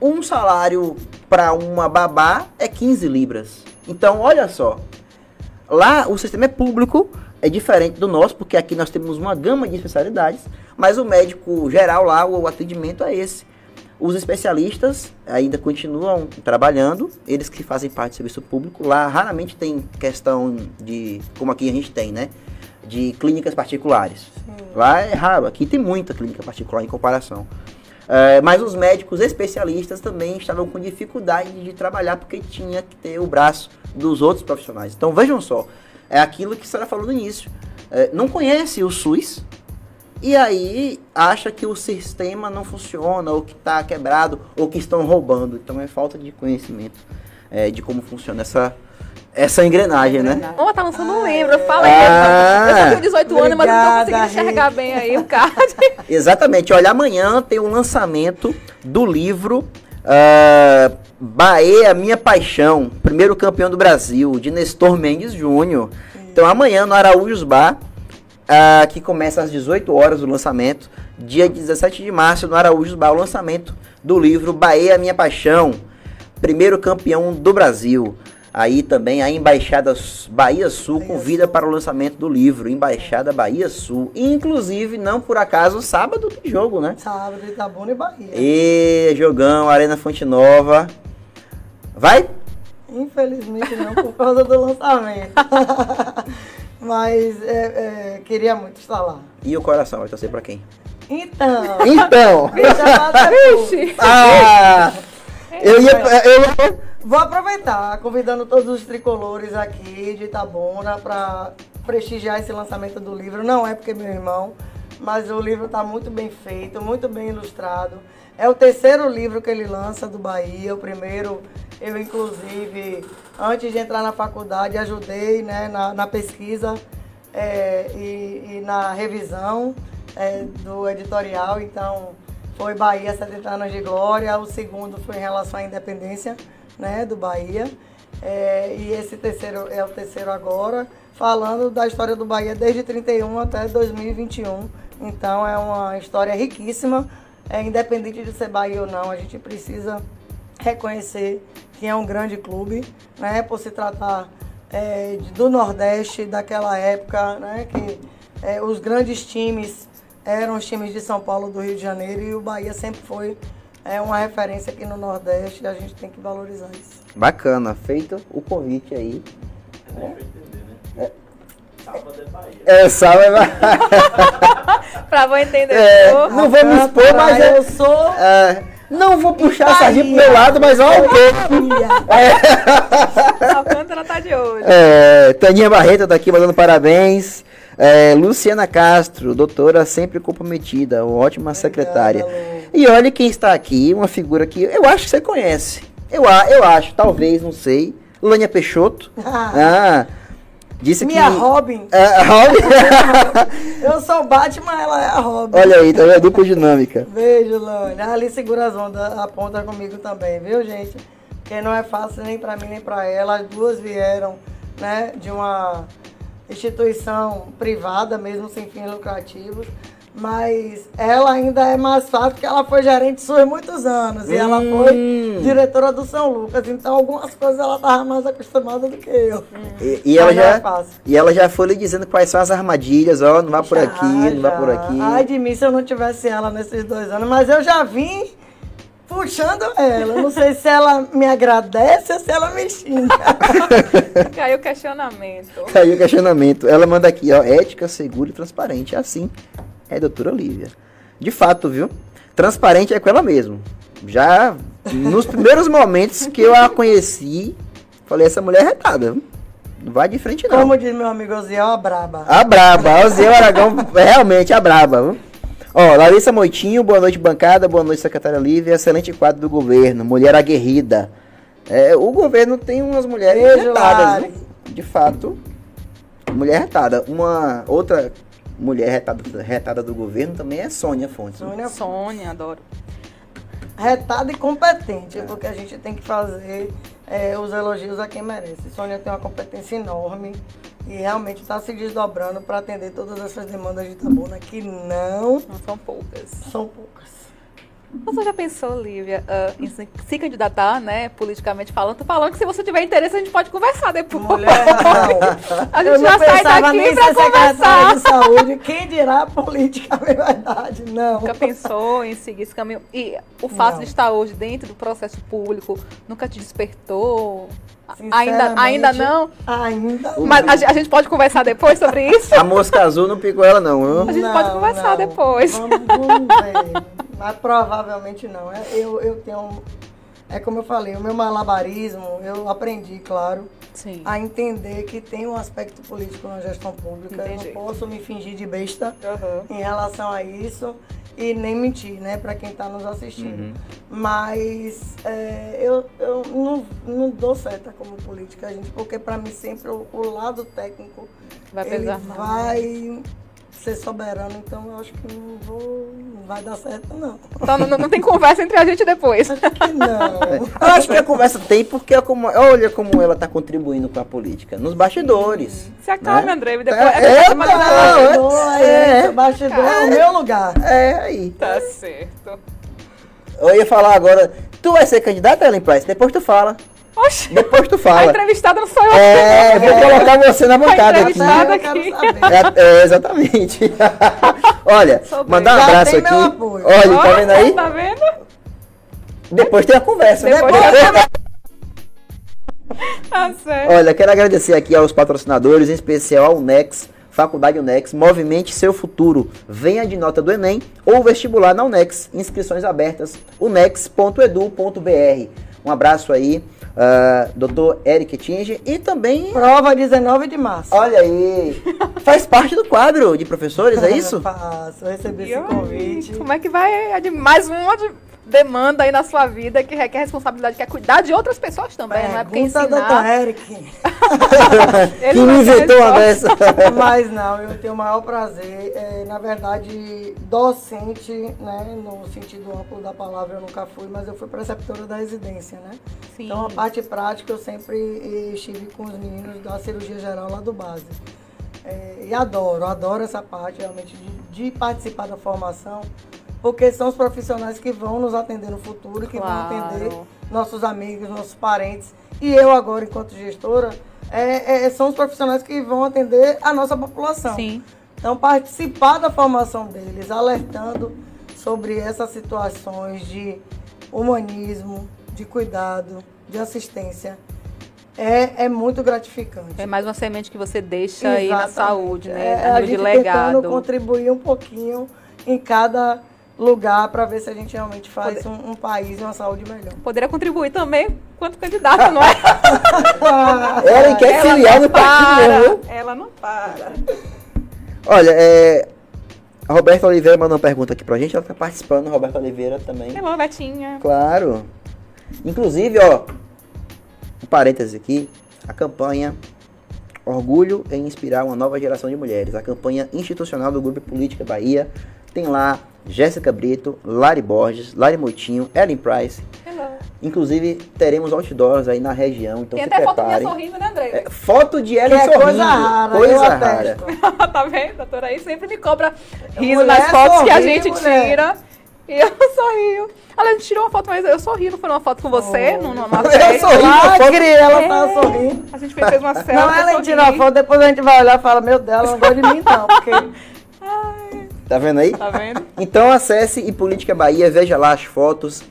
Um salário para uma babá é 15 libras. Então, olha só. Lá o sistema é público, é diferente do nosso, porque aqui nós temos uma gama de especialidades, mas o médico geral lá, o atendimento é esse. Os especialistas ainda continuam trabalhando, eles que fazem parte do serviço público, lá raramente tem questão de, como aqui a gente tem, né? De clínicas particulares. Lá é raro, aqui tem muita clínica particular em comparação. É, mas os médicos especialistas também estavam com dificuldade de trabalhar porque tinha que ter o braço dos outros profissionais. Então vejam só, é aquilo que a senhora falou no início. É, não conhece o SUS e aí acha que o sistema não funciona, ou que está quebrado, ou que estão roubando. Então é falta de conhecimento é, de como funciona essa, essa engrenagem, né? Ó, tá lançando um livro, fala aí. Ah. Eu só tenho 18 anos, mas não tô Obrigada, conseguindo enxergar Rick. bem aí o card. Exatamente. Olha, amanhã tem o lançamento do livro ah, Bahia, Minha Paixão, primeiro campeão do Brasil, de Nestor Mendes Júnior. Então amanhã no Araújos Bar, ah, que começa às 18 horas o lançamento, dia 17 de março no Araújos Bar, o lançamento do livro Bahia, Minha Paixão, primeiro campeão do Brasil. Aí também a Embaixada Bahia Sul convida para o lançamento do livro, Embaixada Bahia Sul. Inclusive, não por acaso, sábado tem jogo, né? Sábado, Itabuna e Bahia. E jogão, Arena Fonte Nova. Vai? Infelizmente não, por causa do lançamento. Mas é, é, queria muito estar lá. E o coração vai torcer pra quem? Então, Então! depois. Ixi. ah! Eu ia. Eu ia Vou aproveitar, convidando todos os tricolores aqui de Itabuna para prestigiar esse lançamento do livro. Não é porque é meu irmão, mas o livro está muito bem feito, muito bem ilustrado. É o terceiro livro que ele lança do Bahia. O primeiro, eu inclusive, antes de entrar na faculdade, ajudei né, na, na pesquisa é, e, e na revisão é, do editorial. Então, foi Bahia 70 anos de glória. O segundo foi em relação à independência né, do Bahia. É, e esse terceiro é o terceiro agora, falando da história do Bahia desde 31 até 2021. Então é uma história riquíssima, é, independente de ser Bahia ou não, a gente precisa reconhecer que é um grande clube, né, por se tratar é, do Nordeste daquela época, né, que é, os grandes times eram os times de São Paulo, do Rio de Janeiro, e o Bahia sempre foi é, uma referência aqui no Nordeste, e a gente tem que valorizar isso. Bacana, feito o convite aí. Sábado é Bahia. É, salve. pra vou entender. É, não vamos expor, mas eu é, sou é, Não vou puxar a sardinha pro meu lado, mas ó, um pouco. Bahia. Alcântara tá de olho. É, Taninha Barreto tá aqui mandando parabéns. É, Luciana Castro, doutora sempre comprometida, uma ótima secretária. Lu. E olha quem está aqui, uma figura que eu acho que você conhece. Eu, eu acho, talvez, não sei. Lânia Peixoto. Ah, disse Minha que. Robin. Ah, Robin. Eu sou o Batman, ela é a Robin. olha aí, tá vendo? Dupla dinâmica. Beijo, Lânia. Ali segura as ondas, aponta comigo também, viu, gente? Porque não é fácil nem pra mim nem pra ela. As duas vieram, né, de uma instituição privada, mesmo sem fins lucrativos. Mas ela ainda é mais fácil porque ela foi gerente SUS muitos anos. E ela Hum. foi diretora do São Lucas. Então, algumas coisas ela tava mais acostumada do que eu. E, e ela é já, fácil. e ela já foi lhe dizendo quais são as armadilhas, ó, não vá por Já, aqui, não vá já. por aqui. Ai de mim se eu não tivesse ela nesses dois anos. Mas eu já vim puxando ela. Não sei se ela me agradece ou se ela me xinga. Caiu o questionamento. Caiu o questionamento. Ela manda aqui, ó, ética, segura e transparente. É assim. É a doutora Olivia. De fato, viu? Transparente é com ela mesmo. Já nos primeiros momentos que eu a conheci, falei, essa mulher é retada. Não vai de frente, não. Como diz meu amigo Oziel, a braba. A braba, o Zé Aragão é realmente a braba. viu? Ó, Larissa Moitinho, boa noite bancada, boa noite secretária Lívia, excelente quadro do governo, mulher aguerrida. É, o governo tem umas mulheres Beijo, retadas, né? de fato, mulher retada. Uma outra mulher retada, retada do governo também é Sônia Fontes. né? Sônia Sônia, adoro. retada e competente, porque a gente tem que fazer é, os elogios a quem merece. Sônia tem uma competência enorme e realmente está se desdobrando para atender todas essas demandas de Itabuna, que não Não são poucas. são poucas. Você já pensou, Lívia, ah, em se candidatar, né, politicamente falando? Tô falando que se você tiver interesse, a gente pode conversar depois. Mulher. A gente não já sai daqui pra conversar. de saúde. Quem dirá política, é verdade? Não. Nunca pensou em seguir esse caminho? E o fato Não. de estar hoje dentro do processo público nunca te despertou? Ainda, ainda não? Ainda Mas a, a gente pode conversar depois sobre isso? A mosca azul não picou ela, não. viu? A gente pode conversar depois. Vamos, vamos ver. Mas provavelmente não. É, Eu, eu tenho. É como eu falei, o meu malabarismo, eu aprendi, claro, Sim. a entender que tem um aspecto político na gestão pública. Entendi. Eu não posso me fingir de besta Aham. em relação a isso e nem mentir, né, para quem está nos assistindo. Uhum. Mas é, eu, eu não, não dou certa como política, gente, porque para mim sempre o, o lado técnico Vai ele pesar mais. vai ser soberano, então eu acho que não vou, vai dar certo não. Então não, não tem conversa entre a gente depois. Acho que não. Eu acho que a conversa tem porque é como, olha como ela está contribuindo com a política. Nos bastidores. Se acalme, né? André, depois É, é, é, é, não, Bastidor, é, é, é. bastidor é o meu lugar. É, aí. Tá certo. Eu ia falar agora, tu vai ser candidata, Ellen Price? Depois tu fala. Oxe, Depois tu a fala. entrevistada não sou eu. É, vou colocar você na bancada aqui. Eu aqui. saber. É, é, exatamente. Olha, Sou bem. mandar um abraço aqui. meu apoio. Olha, tá vendo aí? Tá vendo? Depois tem a conversa, Depois né? a Tá certo. Olha, quero agradecer aqui aos patrocinadores, em especial ao Unex, Faculdade Unex, Movimente Seu Futuro. Venha de nota do Enem ou vestibular na Unex. Inscrições abertas, unex.edu.br. Um abraço aí, ah, doutor Eric Tinge. E também, Prova 19 de março. olha aí, faz parte do quadro de professores, é isso? Faço, recebi E esse convite. Como é que vai? É de mais de- demanda aí na sua vida que requer responsabilidade, que é cuidar de outras pessoas também, não é porque Pergunta, doutor ensinar. Eric. Ele que me ser inventou resposta. dessa? Mas não, eu tenho o maior prazer. É, na verdade, docente, né? No sentido amplo da palavra, eu nunca fui, mas eu fui preceptora da residência, né? Sim. Então, a parte prática, eu sempre estive com os meninos da cirurgia geral lá do base. É, e adoro, adoro essa parte realmente de, de participar da formação, porque são os profissionais que vão nos atender no futuro, que Claro. vão atender nossos amigos, nossos parentes. E eu agora, enquanto gestora, é, é, são os profissionais que vão atender a nossa população. Sim. Então, participar da formação deles, alertando sobre essas situações de humanismo, de cuidado, de assistência, é, é muito gratificante. É mais uma semente que você deixa aí na Exatamente. saúde, né? É, a a nível de gente legado. tentando contribuir um pouquinho em cada lugar para ver se a gente realmente faz um, um país e uma saúde melhor. Poderia contribuir também quanto candidato, não é? Ela quer Ela filiar não no partido, para. Ela não para. Olha, é. A Roberta Oliveira mandou uma pergunta aqui pra gente, ela tá participando, Roberta Oliveira também. Hello, Betinha. Claro. Inclusive, ó, um parêntese aqui, a campanha Orgulho em Inspirar uma Nova Geração de Mulheres, a campanha institucional do Grupo Política Bahia, tem lá Jéssica Brito, Lari Borges, Lari Moitinho, Ellen Price. Hello. Inclusive, teremos outdoors aí na região, então Tem se até foto minha sorrindo, né, André? É, foto de Que Ellen é sorrindo. coisa rara, coisa eu rara. tá vendo? Doutora aí sempre me cobra riso Mulher nas fotos que a gente mulher. tira. E eu sorrio. Ela a gente tirou uma foto, mas eu sorri, não foi uma foto com você, Oh. numa, numa Eu festa. sorri. Lacre, ela É. tava sorrindo. A gente fez uma selfie. Não, ela tira a foto, depois a gente vai olhar e fala, meu Deus, ela não gosta de mim não, porque Tá vendo aí? Tá vendo? Então acesse e Política Bahia, veja lá as fotos.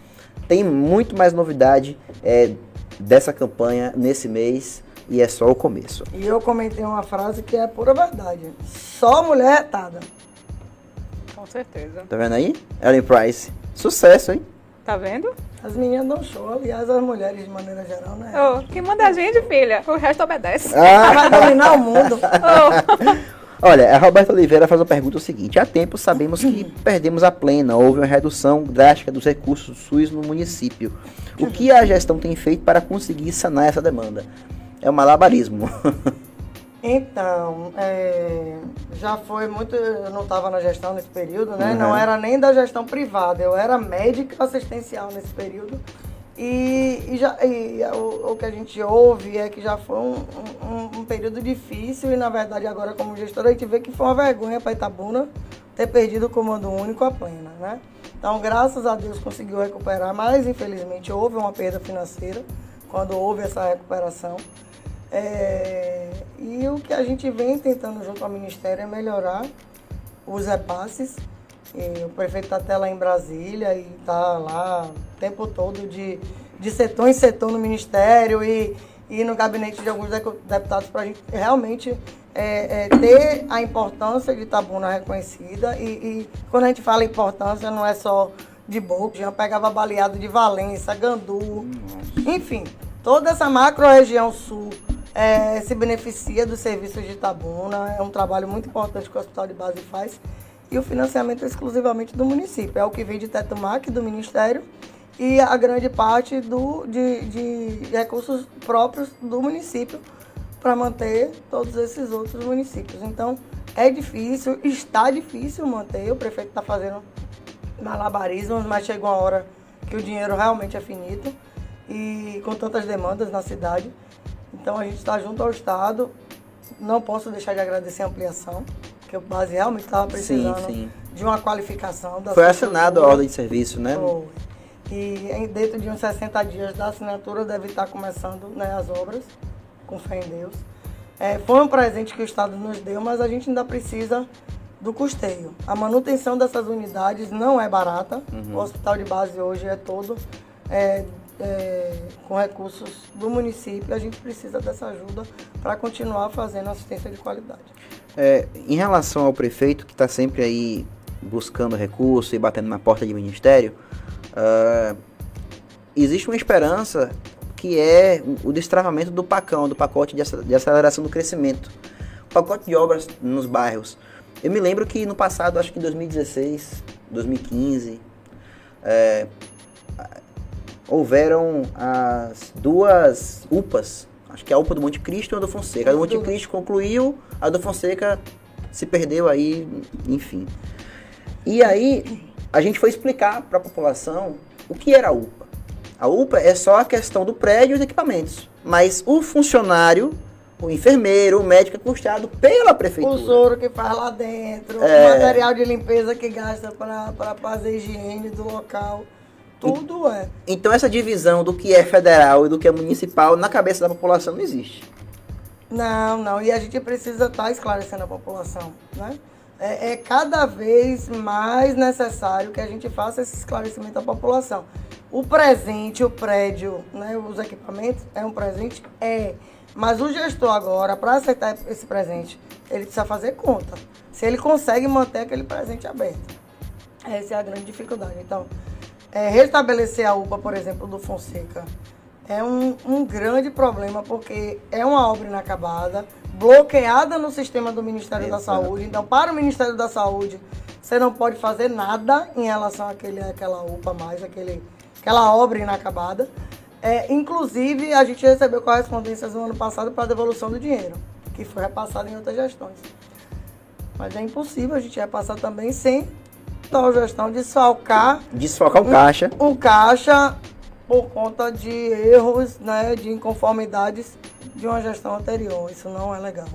Tem muito mais novidade é, dessa campanha nesse mês e é só o começo. E eu comentei uma frase que é pura verdade. Só mulher retada. Com certeza. Tá vendo aí? Ellen Price. Sucesso, hein? Tá vendo? As meninas dão show, aliás, as mulheres de maneira geral, né? Oh, quem manda a gente, filha, o resto obedece. Ah. Vai dominar o mundo. Oh. Olha, a Roberta Oliveira faz a pergunta o seguinte: há tempo sabemos que perdemos a plena, houve uma redução drástica dos recursos do SUS no município. O que a gestão tem feito para conseguir sanar essa demanda? É um malabarismo. Então, é, já foi muito. Eu não estava na gestão nesse período, né? Uhum. Não era nem da gestão privada, eu era médica assistencial nesse período. E, e, já, e o, o, que a gente ouve é que já foi um, um, um, período difícil e, na verdade, agora como gestora, a gente vê que foi uma vergonha para Itabuna ter perdido o comando único a plena, né? Então, graças a Deus, conseguiu recuperar, mas, infelizmente, houve uma perda financeira quando houve essa recuperação. É, e o que a gente vem tentando junto ao Ministério é melhorar os repasses. E o prefeito está até lá em Brasília e está lá o tempo todo de, de setor em setor no Ministério e, e no gabinete de alguns deputados para a gente realmente é, é, ter a importância de Itabuna reconhecida. E, e, quando a gente fala importância, não é só de boca, já pegava baleado de Valença, Gandu, enfim, toda essa macro-região sul é, se beneficia dos serviços de Itabuna. É um trabalho muito importante que o Hospital de Base faz. E o financiamento é exclusivamente do município. É o que vem de Tetomac, do Ministério, e a grande parte do, de, de recursos próprios do município para manter todos esses outros municípios. Então, é difícil, está difícil manter. O prefeito está fazendo malabarismos, mas chega uma hora que o dinheiro realmente é finito e com tantas demandas na cidade. Então a gente está junto ao Estado. Não posso deixar de agradecer a ampliação, porque o base realmente estava precisando sim, sim. de uma qualificação. Da Foi assinada a ordem de serviço, né? Foi. E dentro de uns 60 dias da assinatura deve estar começando né, as obras, com fé em Deus. É, foi um presente que o Estado nos deu, mas a gente ainda precisa do custeio. A manutenção dessas unidades não é barata. Uhum. O hospital de base hoje é todo é, é, com recursos do município, a gente precisa dessa ajuda para continuar fazendo assistência de qualidade. É, em relação ao prefeito, que está sempre aí buscando recurso e batendo na porta de ministério, uh, existe uma esperança que é o destravamento do PACão, do pacote de aceleração do crescimento. O pacote de obras nos bairros. Eu me lembro que no passado, acho que em 2016, 2015, é, houveram as duas UPAs. Acho que a UPA do Monte Cristo e a do Fonseca. A do Monte Cristo concluiu, a do Fonseca se perdeu aí, enfim. E aí a gente foi explicar para a população o que era a UPA. A UPA é só a questão do prédio e os equipamentos. Mas o funcionário, o enfermeiro, o médico é custeado pela prefeitura. O soro que faz lá dentro, é... o material de limpeza que gasta para fazer higiene do local. Tudo é. Então essa divisão do que é federal e do que é municipal na cabeça da população não existe. Não, não. E a gente precisa estar tá esclarecendo a população, né? É, é, cada vez mais necessário que a gente faça esse esclarecimento à população. O presente, o prédio, né, os equipamentos, é um presente? É. Mas o gestor agora, para aceitar esse presente, ele precisa fazer conta. Se ele consegue manter aquele presente aberto. Essa é a grande dificuldade. Então, é, restabelecer a UPA, por exemplo, do Fonseca, é um, um grande problema, porque é uma obra inacabada, bloqueada no sistema do Ministério Exato. da Saúde. Então, para o Ministério da Saúde, você não pode fazer nada em relação àquele, àquela UPA mais, aquele, aquela obra inacabada. É, inclusive, a gente recebeu correspondências no ano passado para a devolução do dinheiro, que foi repassado em outras gestões. Mas é impossível a gente repassar também sem tal gestão desfalcar. Desfalcar o caixa. O caixa por conta de erros, né, de inconformidades de uma gestão anterior. Isso não é legal.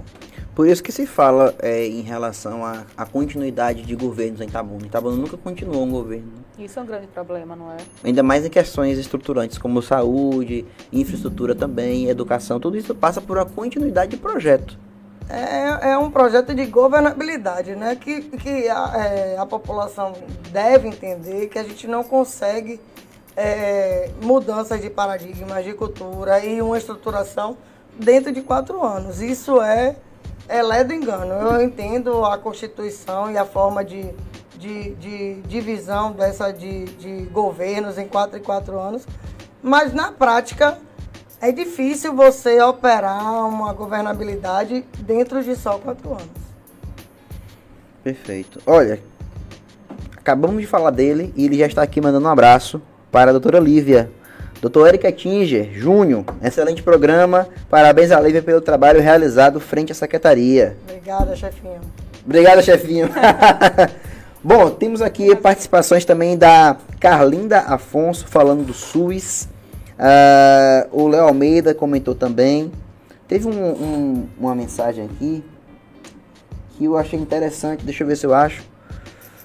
Por isso que se fala é, em relação à, à continuidade de governos em Itabuna. Itabuna nunca continuou um governo. Isso é um grande problema, não é? Ainda mais em questões estruturantes como saúde, infraestrutura também, educação. Tudo isso passa por uma continuidade de projeto é, é um projeto de governabilidade, né? Que, que a, é, a população deve entender que a gente não consegue é, mudanças de paradigmas, de cultura e uma estruturação dentro de quatro anos. Isso é, é ledo engano. Eu entendo a Constituição e a forma de, de, de divisão dessa de, de governos em quatro em quatro anos, mas na prática é difícil você operar uma governabilidade dentro de só quatro anos. Perfeito. Olha, acabamos de falar dele e ele já está aqui mandando um abraço para a doutora Lívia. Doutor Erika Tinger, Júnior, excelente programa. Parabéns à Lívia pelo trabalho realizado frente à secretaria. Obrigada, chefinho. Obrigado, chefinho. Bom, temos aqui participações também da Carlinda Afonso falando do SUS. Uh, o Léo Almeida comentou também. Teve um, um, uma mensagem aqui que eu achei interessante, deixa eu ver se eu acho.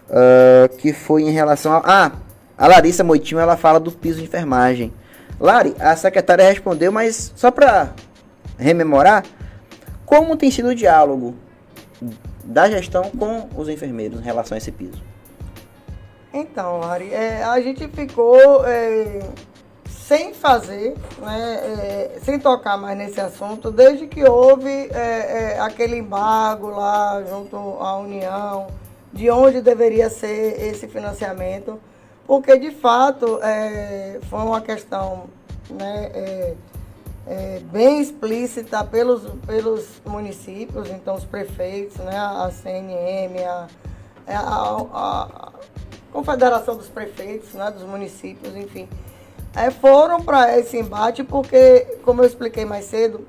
Uh, que foi em relação a. Ah, a Larissa Moitinho ela fala do piso de enfermagem. Lari, a secretária respondeu, mas só para rememorar, como tem sido o diálogo da gestão com os enfermeiros em relação a esse piso? Então, Lari, é, a gente ficou é, sem fazer, né, é, sem tocar mais nesse assunto, desde que houve é, é, aquele embargo lá junto à União, de onde deveria ser esse financiamento, porque de fato é, foi uma questão né, é, é, bem explícita pelos, pelos municípios, então os prefeitos, né, a CNM, a, a, a Confederação dos Prefeitos, né, dos municípios, enfim. É, foram para esse embate porque, como eu expliquei mais cedo,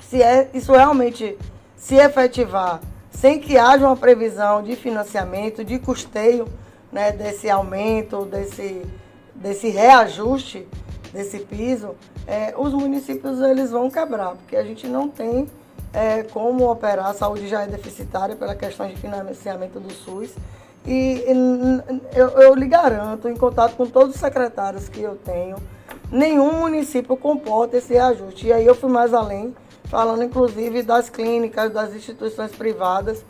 se é, isso realmente se efetivar sem que haja uma previsão de financiamento, de custeio né, desse aumento, desse, desse reajuste desse piso, é, os municípios eles vão quebrar, porque a gente não tem é, como operar, a saúde já é deficitária pela questão de financiamento do SUS. E eu, eu lhe garanto, em contato com todos os secretários que eu tenho, nenhum município comporta esse reajuste. E aí eu fui mais além, falando inclusive das clínicas, das instituições privadas,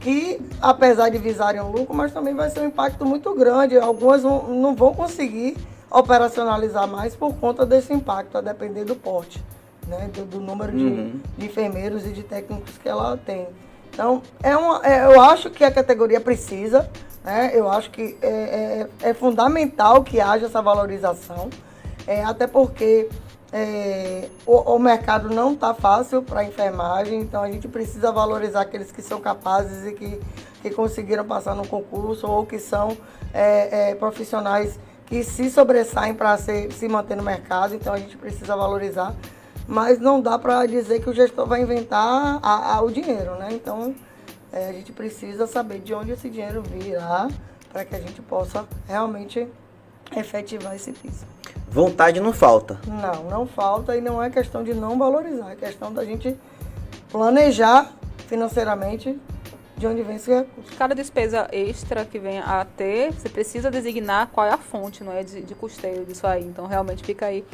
que apesar de visarem o lucro, mas também vai ser um impacto muito grande. Algumas não vão conseguir operacionalizar mais por conta desse impacto, a depender do porte, né, do, do número uhum. de, de enfermeiros e de técnicos que ela tem. Então, é uma, é, eu acho que a categoria precisa, né? eu acho que é, é, é fundamental que haja essa valorização, é, até porque é, o, o, mercado não está fácil para enfermagem, então a gente precisa valorizar aqueles que são capazes e que, que conseguiram passar no concurso ou que são é, é, profissionais que se sobressaem para se manter no mercado, então a gente precisa valorizar mas não dá para dizer que o gestor vai inventar a, a, o dinheiro, né? Então é, a gente precisa saber de onde esse dinheiro virá para que a gente possa realmente efetivar esse piso. Vontade não falta. Não, não falta e não é questão de não valorizar, é questão da gente planejar financeiramente de onde vem esse recurso. Cada despesa extra que vem a ter, você precisa designar qual é a fonte, não é, de, de custeio disso aí. Então realmente fica aí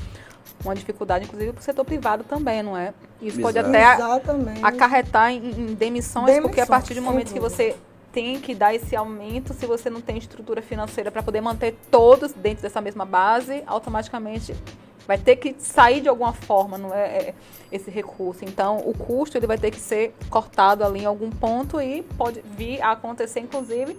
uma dificuldade, inclusive, para o setor privado também, não é? Isso Exato. pode até Exatamente. acarretar em, em demissões, demissões, porque a partir do momento que você tem que dar esse aumento, se você não tem estrutura financeira para poder manter todos dentro dessa mesma base, automaticamente vai ter que sair de alguma forma, não é, é esse recurso. Então, o custo ele vai ter que ser cortado ali em algum ponto e pode vir a acontecer, inclusive,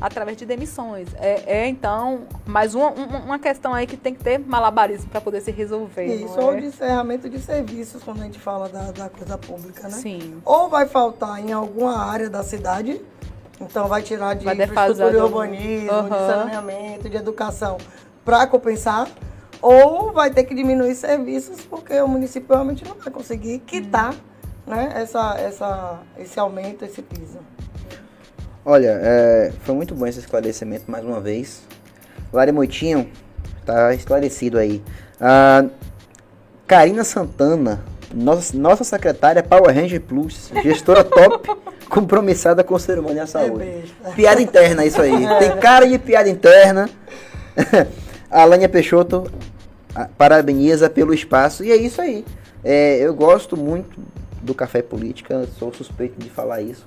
através de demissões. É, é então, mais uma, uma questão aí que tem que ter malabarismo para poder se resolver. Isso, ou é? de encerramento de serviços, quando a gente fala da, da coisa pública, né? Sim. Ou vai faltar em alguma área da cidade, então vai tirar de vai infraestrutura de urbanismo, uhum. de saneamento, de educação, para compensar. Ou vai ter que diminuir serviços, porque o município realmente não vai conseguir quitar uhum. né, essa, essa, esse aumento, esse piso. Olha, é, foi muito bom esse esclarecimento mais uma vez. Lari Moitinho, tá esclarecido aí. Ah, Karina Santana, nossa, nossa secretária Power Ranger Plus, gestora top, compromissada com o ser humano e a saúde. É piada interna isso aí. É. Tem cara de piada interna. a Alânia Peixoto parabeniza pelo espaço e é isso aí. É, eu gosto muito do Café Política, sou suspeito de falar isso.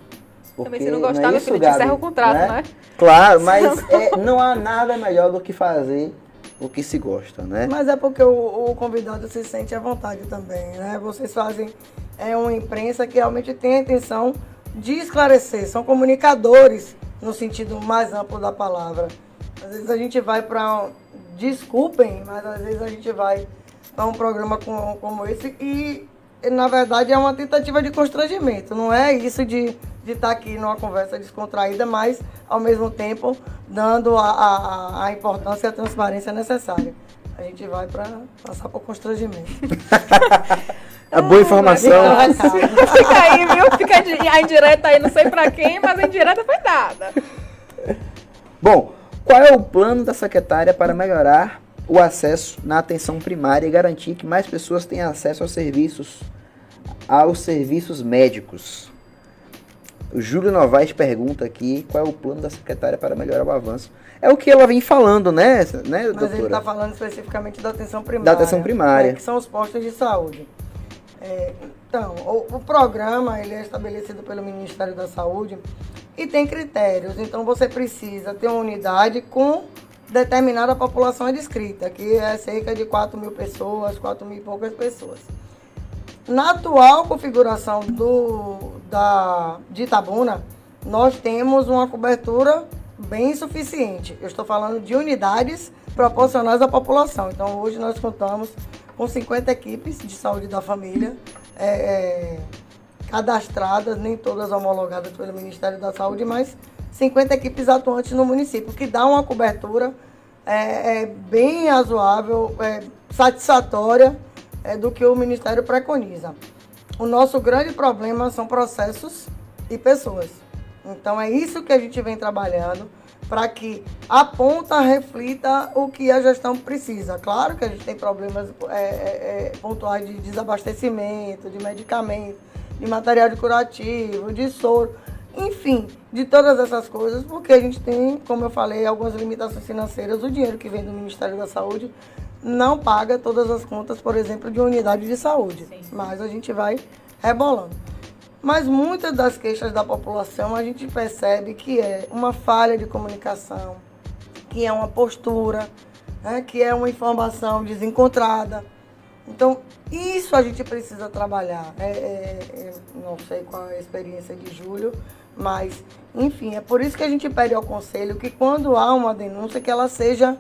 Porque Também se não gostar, não é isso, filho, encerra o contrato, né? né? Claro, mas é, não há nada melhor do que fazer o que se gosta, né? Mas é porque o, o, convidado se sente à vontade também, né? Vocês fazem é uma imprensa que realmente tem a intenção de esclarecer, são comunicadores no sentido mais amplo da palavra. Às vezes a gente vai para. Desculpem, mas às vezes a gente vai para um programa como, como esse e, na verdade, é uma tentativa de constrangimento. Não é isso de de estar aqui numa conversa descontraída, mas ao mesmo tempo dando a, a, a importância e a transparência necessária. A gente vai para passar por constrangimento. a boa informação. Fica aí, viu? Fica a indireta aí, não sei para quem, mas a indireta foi dada. Bom, qual é o plano da secretária para melhorar o acesso na atenção primária e garantir que mais pessoas tenham acesso aos serviços, aos serviços médicos? O Júlio Novaes pergunta aqui qual é o plano da secretária para melhorar o avanço. É o que ela vem falando, né, né Mas doutora? ele está falando especificamente da atenção primária. Da atenção primária. Né, que são os postos de saúde. É, então, o, o, programa ele é estabelecido pelo Ministério da Saúde e tem critérios. Então, você precisa ter uma unidade com determinada população adscrita, que é cerca de 4 mil pessoas, 4 mil e poucas pessoas. Na atual configuração do, da, de Itabuna, nós temos uma cobertura bem suficiente. Eu estou falando de unidades proporcionais à população. Então, hoje nós contamos com 50 equipes de saúde da família é, é, cadastradas, nem todas homologadas pelo Ministério da Saúde, mas 50 equipes atuantes no município, que dá uma cobertura é, é bem razoável, é, satisfatória é, do que o Ministério preconiza. O nosso grande problema são processos e pessoas. Então é isso que a gente vem trabalhando para que a ponta reflita o que a gestão precisa. Claro que a gente tem problemas é, é, é pontuais de desabastecimento, de medicamento, de material de curativo, de soro, enfim, de todas essas coisas, porque a gente tem, como eu falei, algumas limitações financeiras. O dinheiro que vem do Ministério da Saúde não paga todas as contas, por exemplo, de unidade de saúde. Sim. Mas a gente vai rebolando. Mas muitas das queixas da população a gente percebe que é uma falha de comunicação, que é uma postura, né, que é uma informação desencontrada. Então, isso a gente precisa trabalhar. É, é, é, não sei qual é a experiência de Júlio, mas, enfim, é por isso que a gente pede ao Conselho que quando há uma denúncia, que ela seja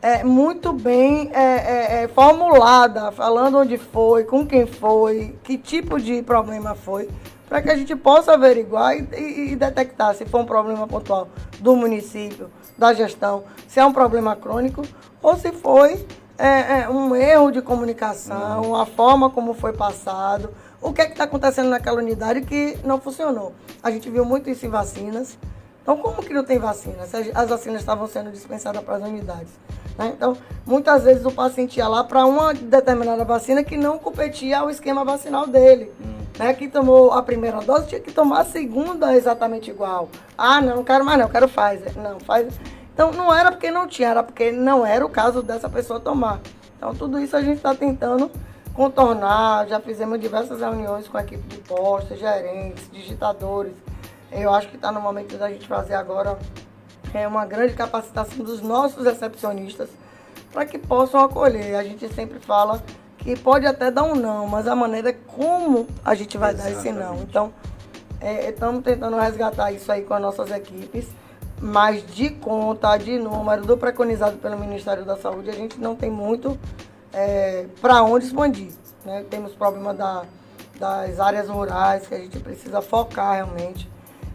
é, muito bem é, é, é, formulada, falando onde foi, com quem foi, que tipo de problema foi, para que a gente possa averiguar e, e, e, detectar se foi um problema pontual do município, da gestão, se é um problema crônico ou se foi é, é, um erro de comunicação, a forma como foi passado, o que é está acontecendo naquela unidade que não funcionou. A gente viu muito isso em vacinas. Então, como que não tem vacina? As vacinas estavam sendo dispensadas para as unidades. Né? Então, muitas vezes o paciente ia lá para uma determinada vacina que não competia ao esquema vacinal dele. Hum. Né? Que tomou a primeira dose tinha que tomar a segunda exatamente igual. Ah, não, não quero mais não, quero Pfizer. Não, Pfizer. Então, não era porque não tinha, era porque não era o caso dessa pessoa tomar. Então, tudo isso a gente está tentando contornar. Já fizemos diversas reuniões com a equipe de postos, gerentes, digitadores. Eu acho que está no momento da gente fazer agora é uma grande capacitação dos nossos recepcionistas para que possam acolher. A gente sempre fala que pode até dar um não, mas a maneira como a gente vai Exatamente. dar esse não. Então, é, estamos tentando resgatar isso aí com as nossas equipes, mas de conta, de número, do preconizado pelo Ministério da Saúde, a gente não tem muito é, para onde expandir. Né? Temos problema da, das áreas rurais que a gente precisa focar realmente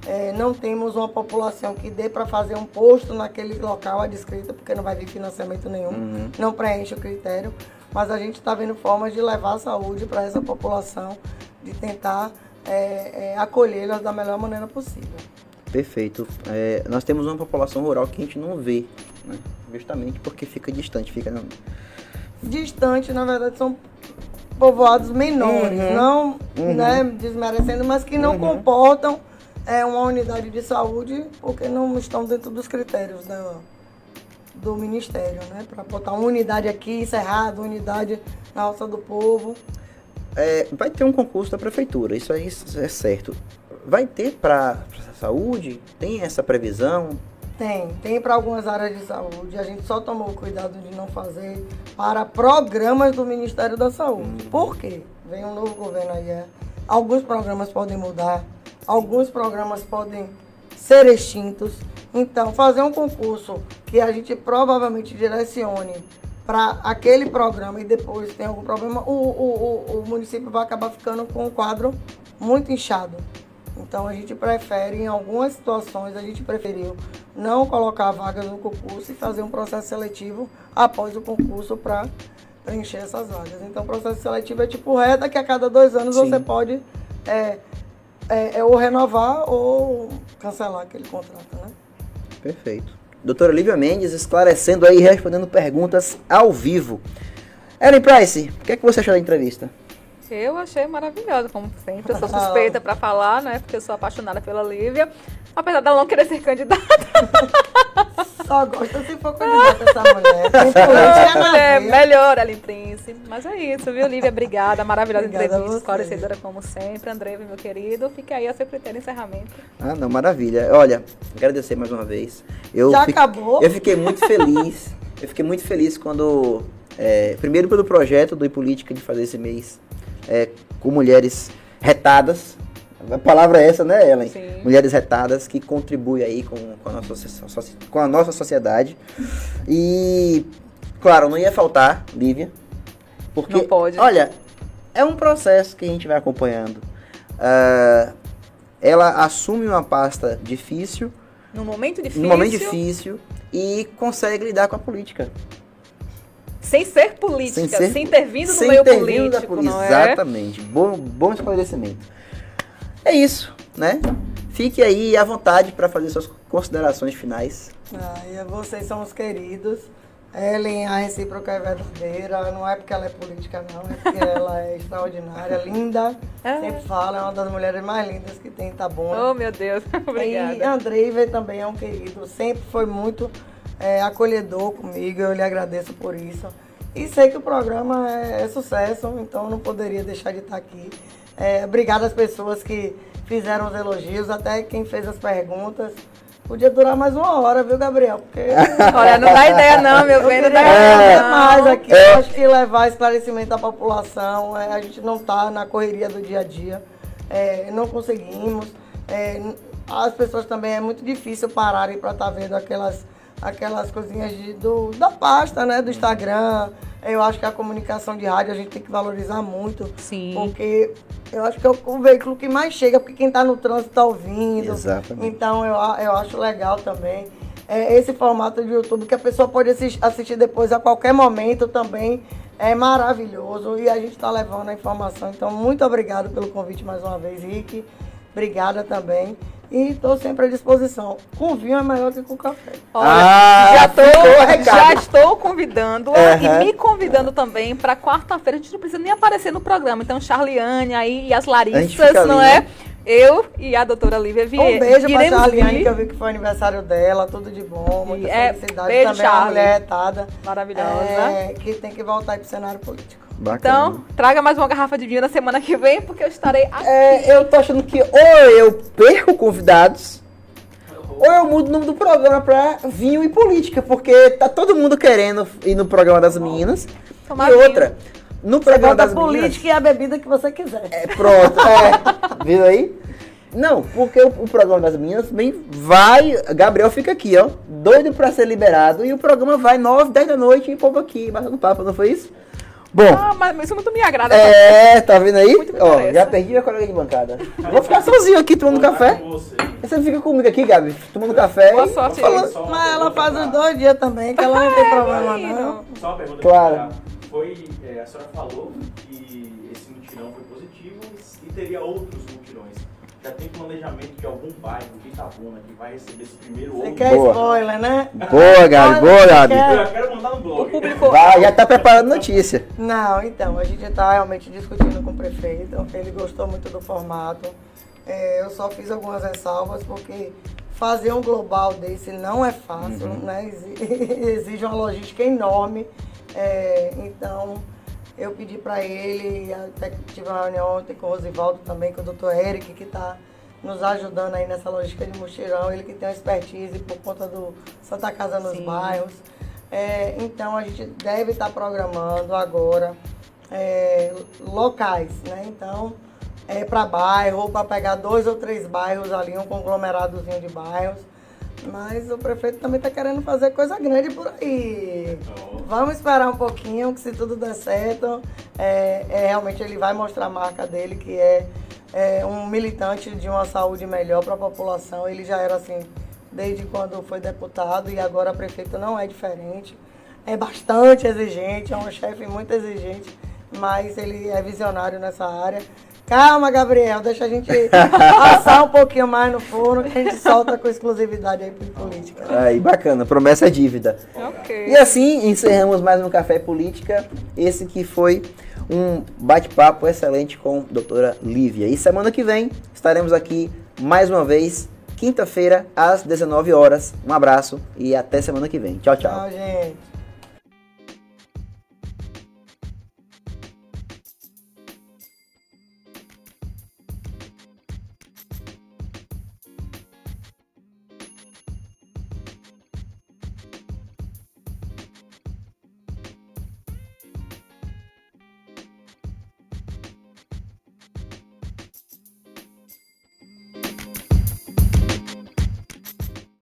é, não temos uma população que dê para fazer um posto naquele local adscrito, porque não vai vir financiamento nenhum, uhum. não preenche o critério, mas a gente está vendo formas de levar a saúde para essa população, de tentar é, é, acolhê-las da melhor maneira possível. Perfeito. É, nós temos uma população rural que a gente não vê, né? justamente porque fica distante, fica distante, na verdade, são povoados menores, uhum. não uhum. Né, desmerecendo, mas que não uhum. comportam é uma unidade de saúde porque não estão dentro dos critérios da, do Ministério, né? Para botar uma unidade aqui, encerrado, unidade na Roça do Povo. É, vai ter um concurso da prefeitura, isso aí é certo. Vai ter para a saúde? Tem essa previsão? Tem, tem para algumas áreas de saúde. A gente só tomou cuidado de não fazer para programas do Ministério da Saúde. Hum. Por quê? Vem um novo governo aí. É. Alguns programas podem mudar, Alguns programas podem ser extintos. Então, fazer um concurso que a gente provavelmente direcione para aquele programa e depois tem algum problema, o, o, o, o município vai acabar ficando com um quadro muito inchado. Então a gente prefere, em algumas situações, a gente preferiu não colocar vagas no concurso e fazer um processo seletivo após o concurso para preencher essas vagas. Então o processo seletivo é tipo reta que a cada dois anos Sim. você pode é, é, é, ou renovar ou cancelar aquele contrato, né? Perfeito. Doutora Lívia Mendes esclarecendo aí, respondendo perguntas ao vivo. Ellen Price, o que, é que você achou da entrevista? Eu achei maravilhosa, como sempre. Eu sou suspeita para falar, né? Porque eu sou apaixonada pela Lívia. Apesar dela não querer ser candidata. Só gosta se for candidata essa mulher. Mulher melhor, Ellen Prince. Mas é isso, viu, Lívia? Obrigada. Maravilhosa Obrigada entrevista, esclarecedora como sempre. André, meu querido. Fica aí a seu critério encerramento. Ah, não, maravilha. Olha, agradecer mais uma vez. Eu Já acabou? Eu fiquei muito feliz. eu fiquei muito feliz quando. É, primeiro pelo projeto do Política de fazer esse mês é, com mulheres retadas. A palavra é essa, né, Ellen? Sim. Mulheres retadas que contribuem aí com, com, a nossa, com a nossa sociedade. E, claro, não ia faltar, Lívia. Porque, não pode. olha, é um processo que a gente vai acompanhando. Uh, ela assume uma pasta difícil. No momento difícil. No momento difícil. E consegue lidar com a política. Sem ser política, sem, ser, sem ter vindo do meio político, não é? Exatamente. Bom, bom esclarecimento. É isso, né? Fique aí à vontade para fazer suas considerações finais. Ah, vocês são os queridos. Ellen, a recíproca é verdadeira. Não é porque ela é política, não. É porque ela é extraordinária, linda. É. Sempre fala, é uma das mulheres mais lindas que tem tá bom Oh, meu Deus. Obrigada. E Andrei também é um querido. Sempre foi muito é, acolhedor comigo, eu lhe agradeço por isso. E sei que o programa é, é sucesso, então não poderia deixar de estar aqui. É, obrigado às pessoas que fizeram os elogios, até quem fez as perguntas. Podia durar mais uma hora, viu, Gabriel? Porque. Olha, não dá ideia, não, meu bem, não dá ideia. Não. mais aqui. É. Acho que levar esclarecimento à população. É, a gente não está na correria do dia a dia. É, não conseguimos. É, as pessoas também é muito difícil pararem para estar tá vendo aquelas aquelas coisinhas de, do, da pasta, né? Do Instagram. Eu acho que a comunicação de rádio a gente tem que valorizar muito. Sim. Porque eu acho que é o, veículo que mais chega, porque quem está no trânsito está ouvindo. Exatamente. Então eu, eu acho legal também. É, esse formato de YouTube que a pessoa pode assistir depois a qualquer momento também é maravilhoso e a gente está levando a informação. Então, muito obrigado pelo convite mais uma vez, Rick. Obrigada também. E estou sempre à disposição. Com vinho é melhor que com café. Olha, ah, já, tô, já estou convidando uhum. e me convidando também para quarta-feira. A gente não precisa nem aparecer no programa. Então, Charliane aí e as Larissas, não ali, é? Né? Eu e a doutora Lívia Vieira. Um beijo para Charliane, que eu vi que foi aniversário dela, tudo de bom, muita é, felicidade. Beijo, Também Charlie. uma mulher retada. Maravilhosa. É, que tem que voltar para o cenário político. Bacana. Então, traga mais uma garrafa de vinho na semana que vem, porque eu estarei aqui. É, eu tô achando que ou eu perco convidados, ou eu mudo o nome do programa pra vinho e política, porque tá todo mundo querendo ir no programa das meninas. Tomar e vinho. outra, no programa das meninas. política e a bebida que você quiser. É, pronto, é. Viu aí? Não, porque o, o, programa das meninas também vai. Gabriel fica aqui, ó, doido pra ser liberado. E o programa vai 9, 10 da noite e povo aqui, batendo papo, não foi isso? Bom. Ah, mas isso muito me agrada. É, tá vendo aí? Ó, já perdi minha colega de bancada. Vou ficar sozinho aqui tomando café. Você fica comigo aqui, Gabi, tomando café. Boa sorte. Falando. Mas ela faz os dois dias também, que ela não tem problema, não. Só uma pergunta. Claro. Foi, é, a senhora falou que esse mutirão foi positivo e teria outros já tem planejamento de algum bairro de Itabuna que vai receber esse primeiro Você quer boa. spoiler, né? Boa, Gabi, boa, Gabi. Eu já quero mandar no blog. O público... Vai, já tá preparando notícia. Não, então, a gente está realmente discutindo com o prefeito, ele gostou muito do formato. É, eu só fiz algumas ressalvas porque fazer um global desse não é fácil, uhum. né? Exige uma logística enorme. É, então, eu pedi para ele, até que tive uma reunião ontem com o Rosivaldo também, com o doutor Eric, que está nos ajudando aí nessa logística de mochilão, ele que tem uma expertise por conta do Santa Casa nos Sim. bairros. É, então a gente deve estar tá programando agora é, locais, né? Então é, para bairro, para pegar dois ou três bairros ali, um conglomeradozinho de bairros. Mas o prefeito também está querendo fazer coisa grande por aí. Oh. Vamos esperar um pouquinho, que se tudo der certo, é, é, realmente ele vai mostrar a marca dele, que é, é um militante de uma saúde melhor para a população. Ele já era assim desde quando foi deputado e agora prefeito não é diferente. É bastante exigente, é um chefe muito exigente, mas ele é visionário nessa área. Calma, Gabriel, deixa a gente assar um pouquinho mais no forno que a gente solta com exclusividade aí para política. Aí, bacana, promessa é dívida. Ok. E assim encerramos mais um Café Política, esse que foi um bate-papo excelente com a doutora Lívia. E semana que vem estaremos aqui mais uma vez, quinta-feira, às 19 horas. Um abraço e até semana que vem. Tchau, tchau. Tchau, gente.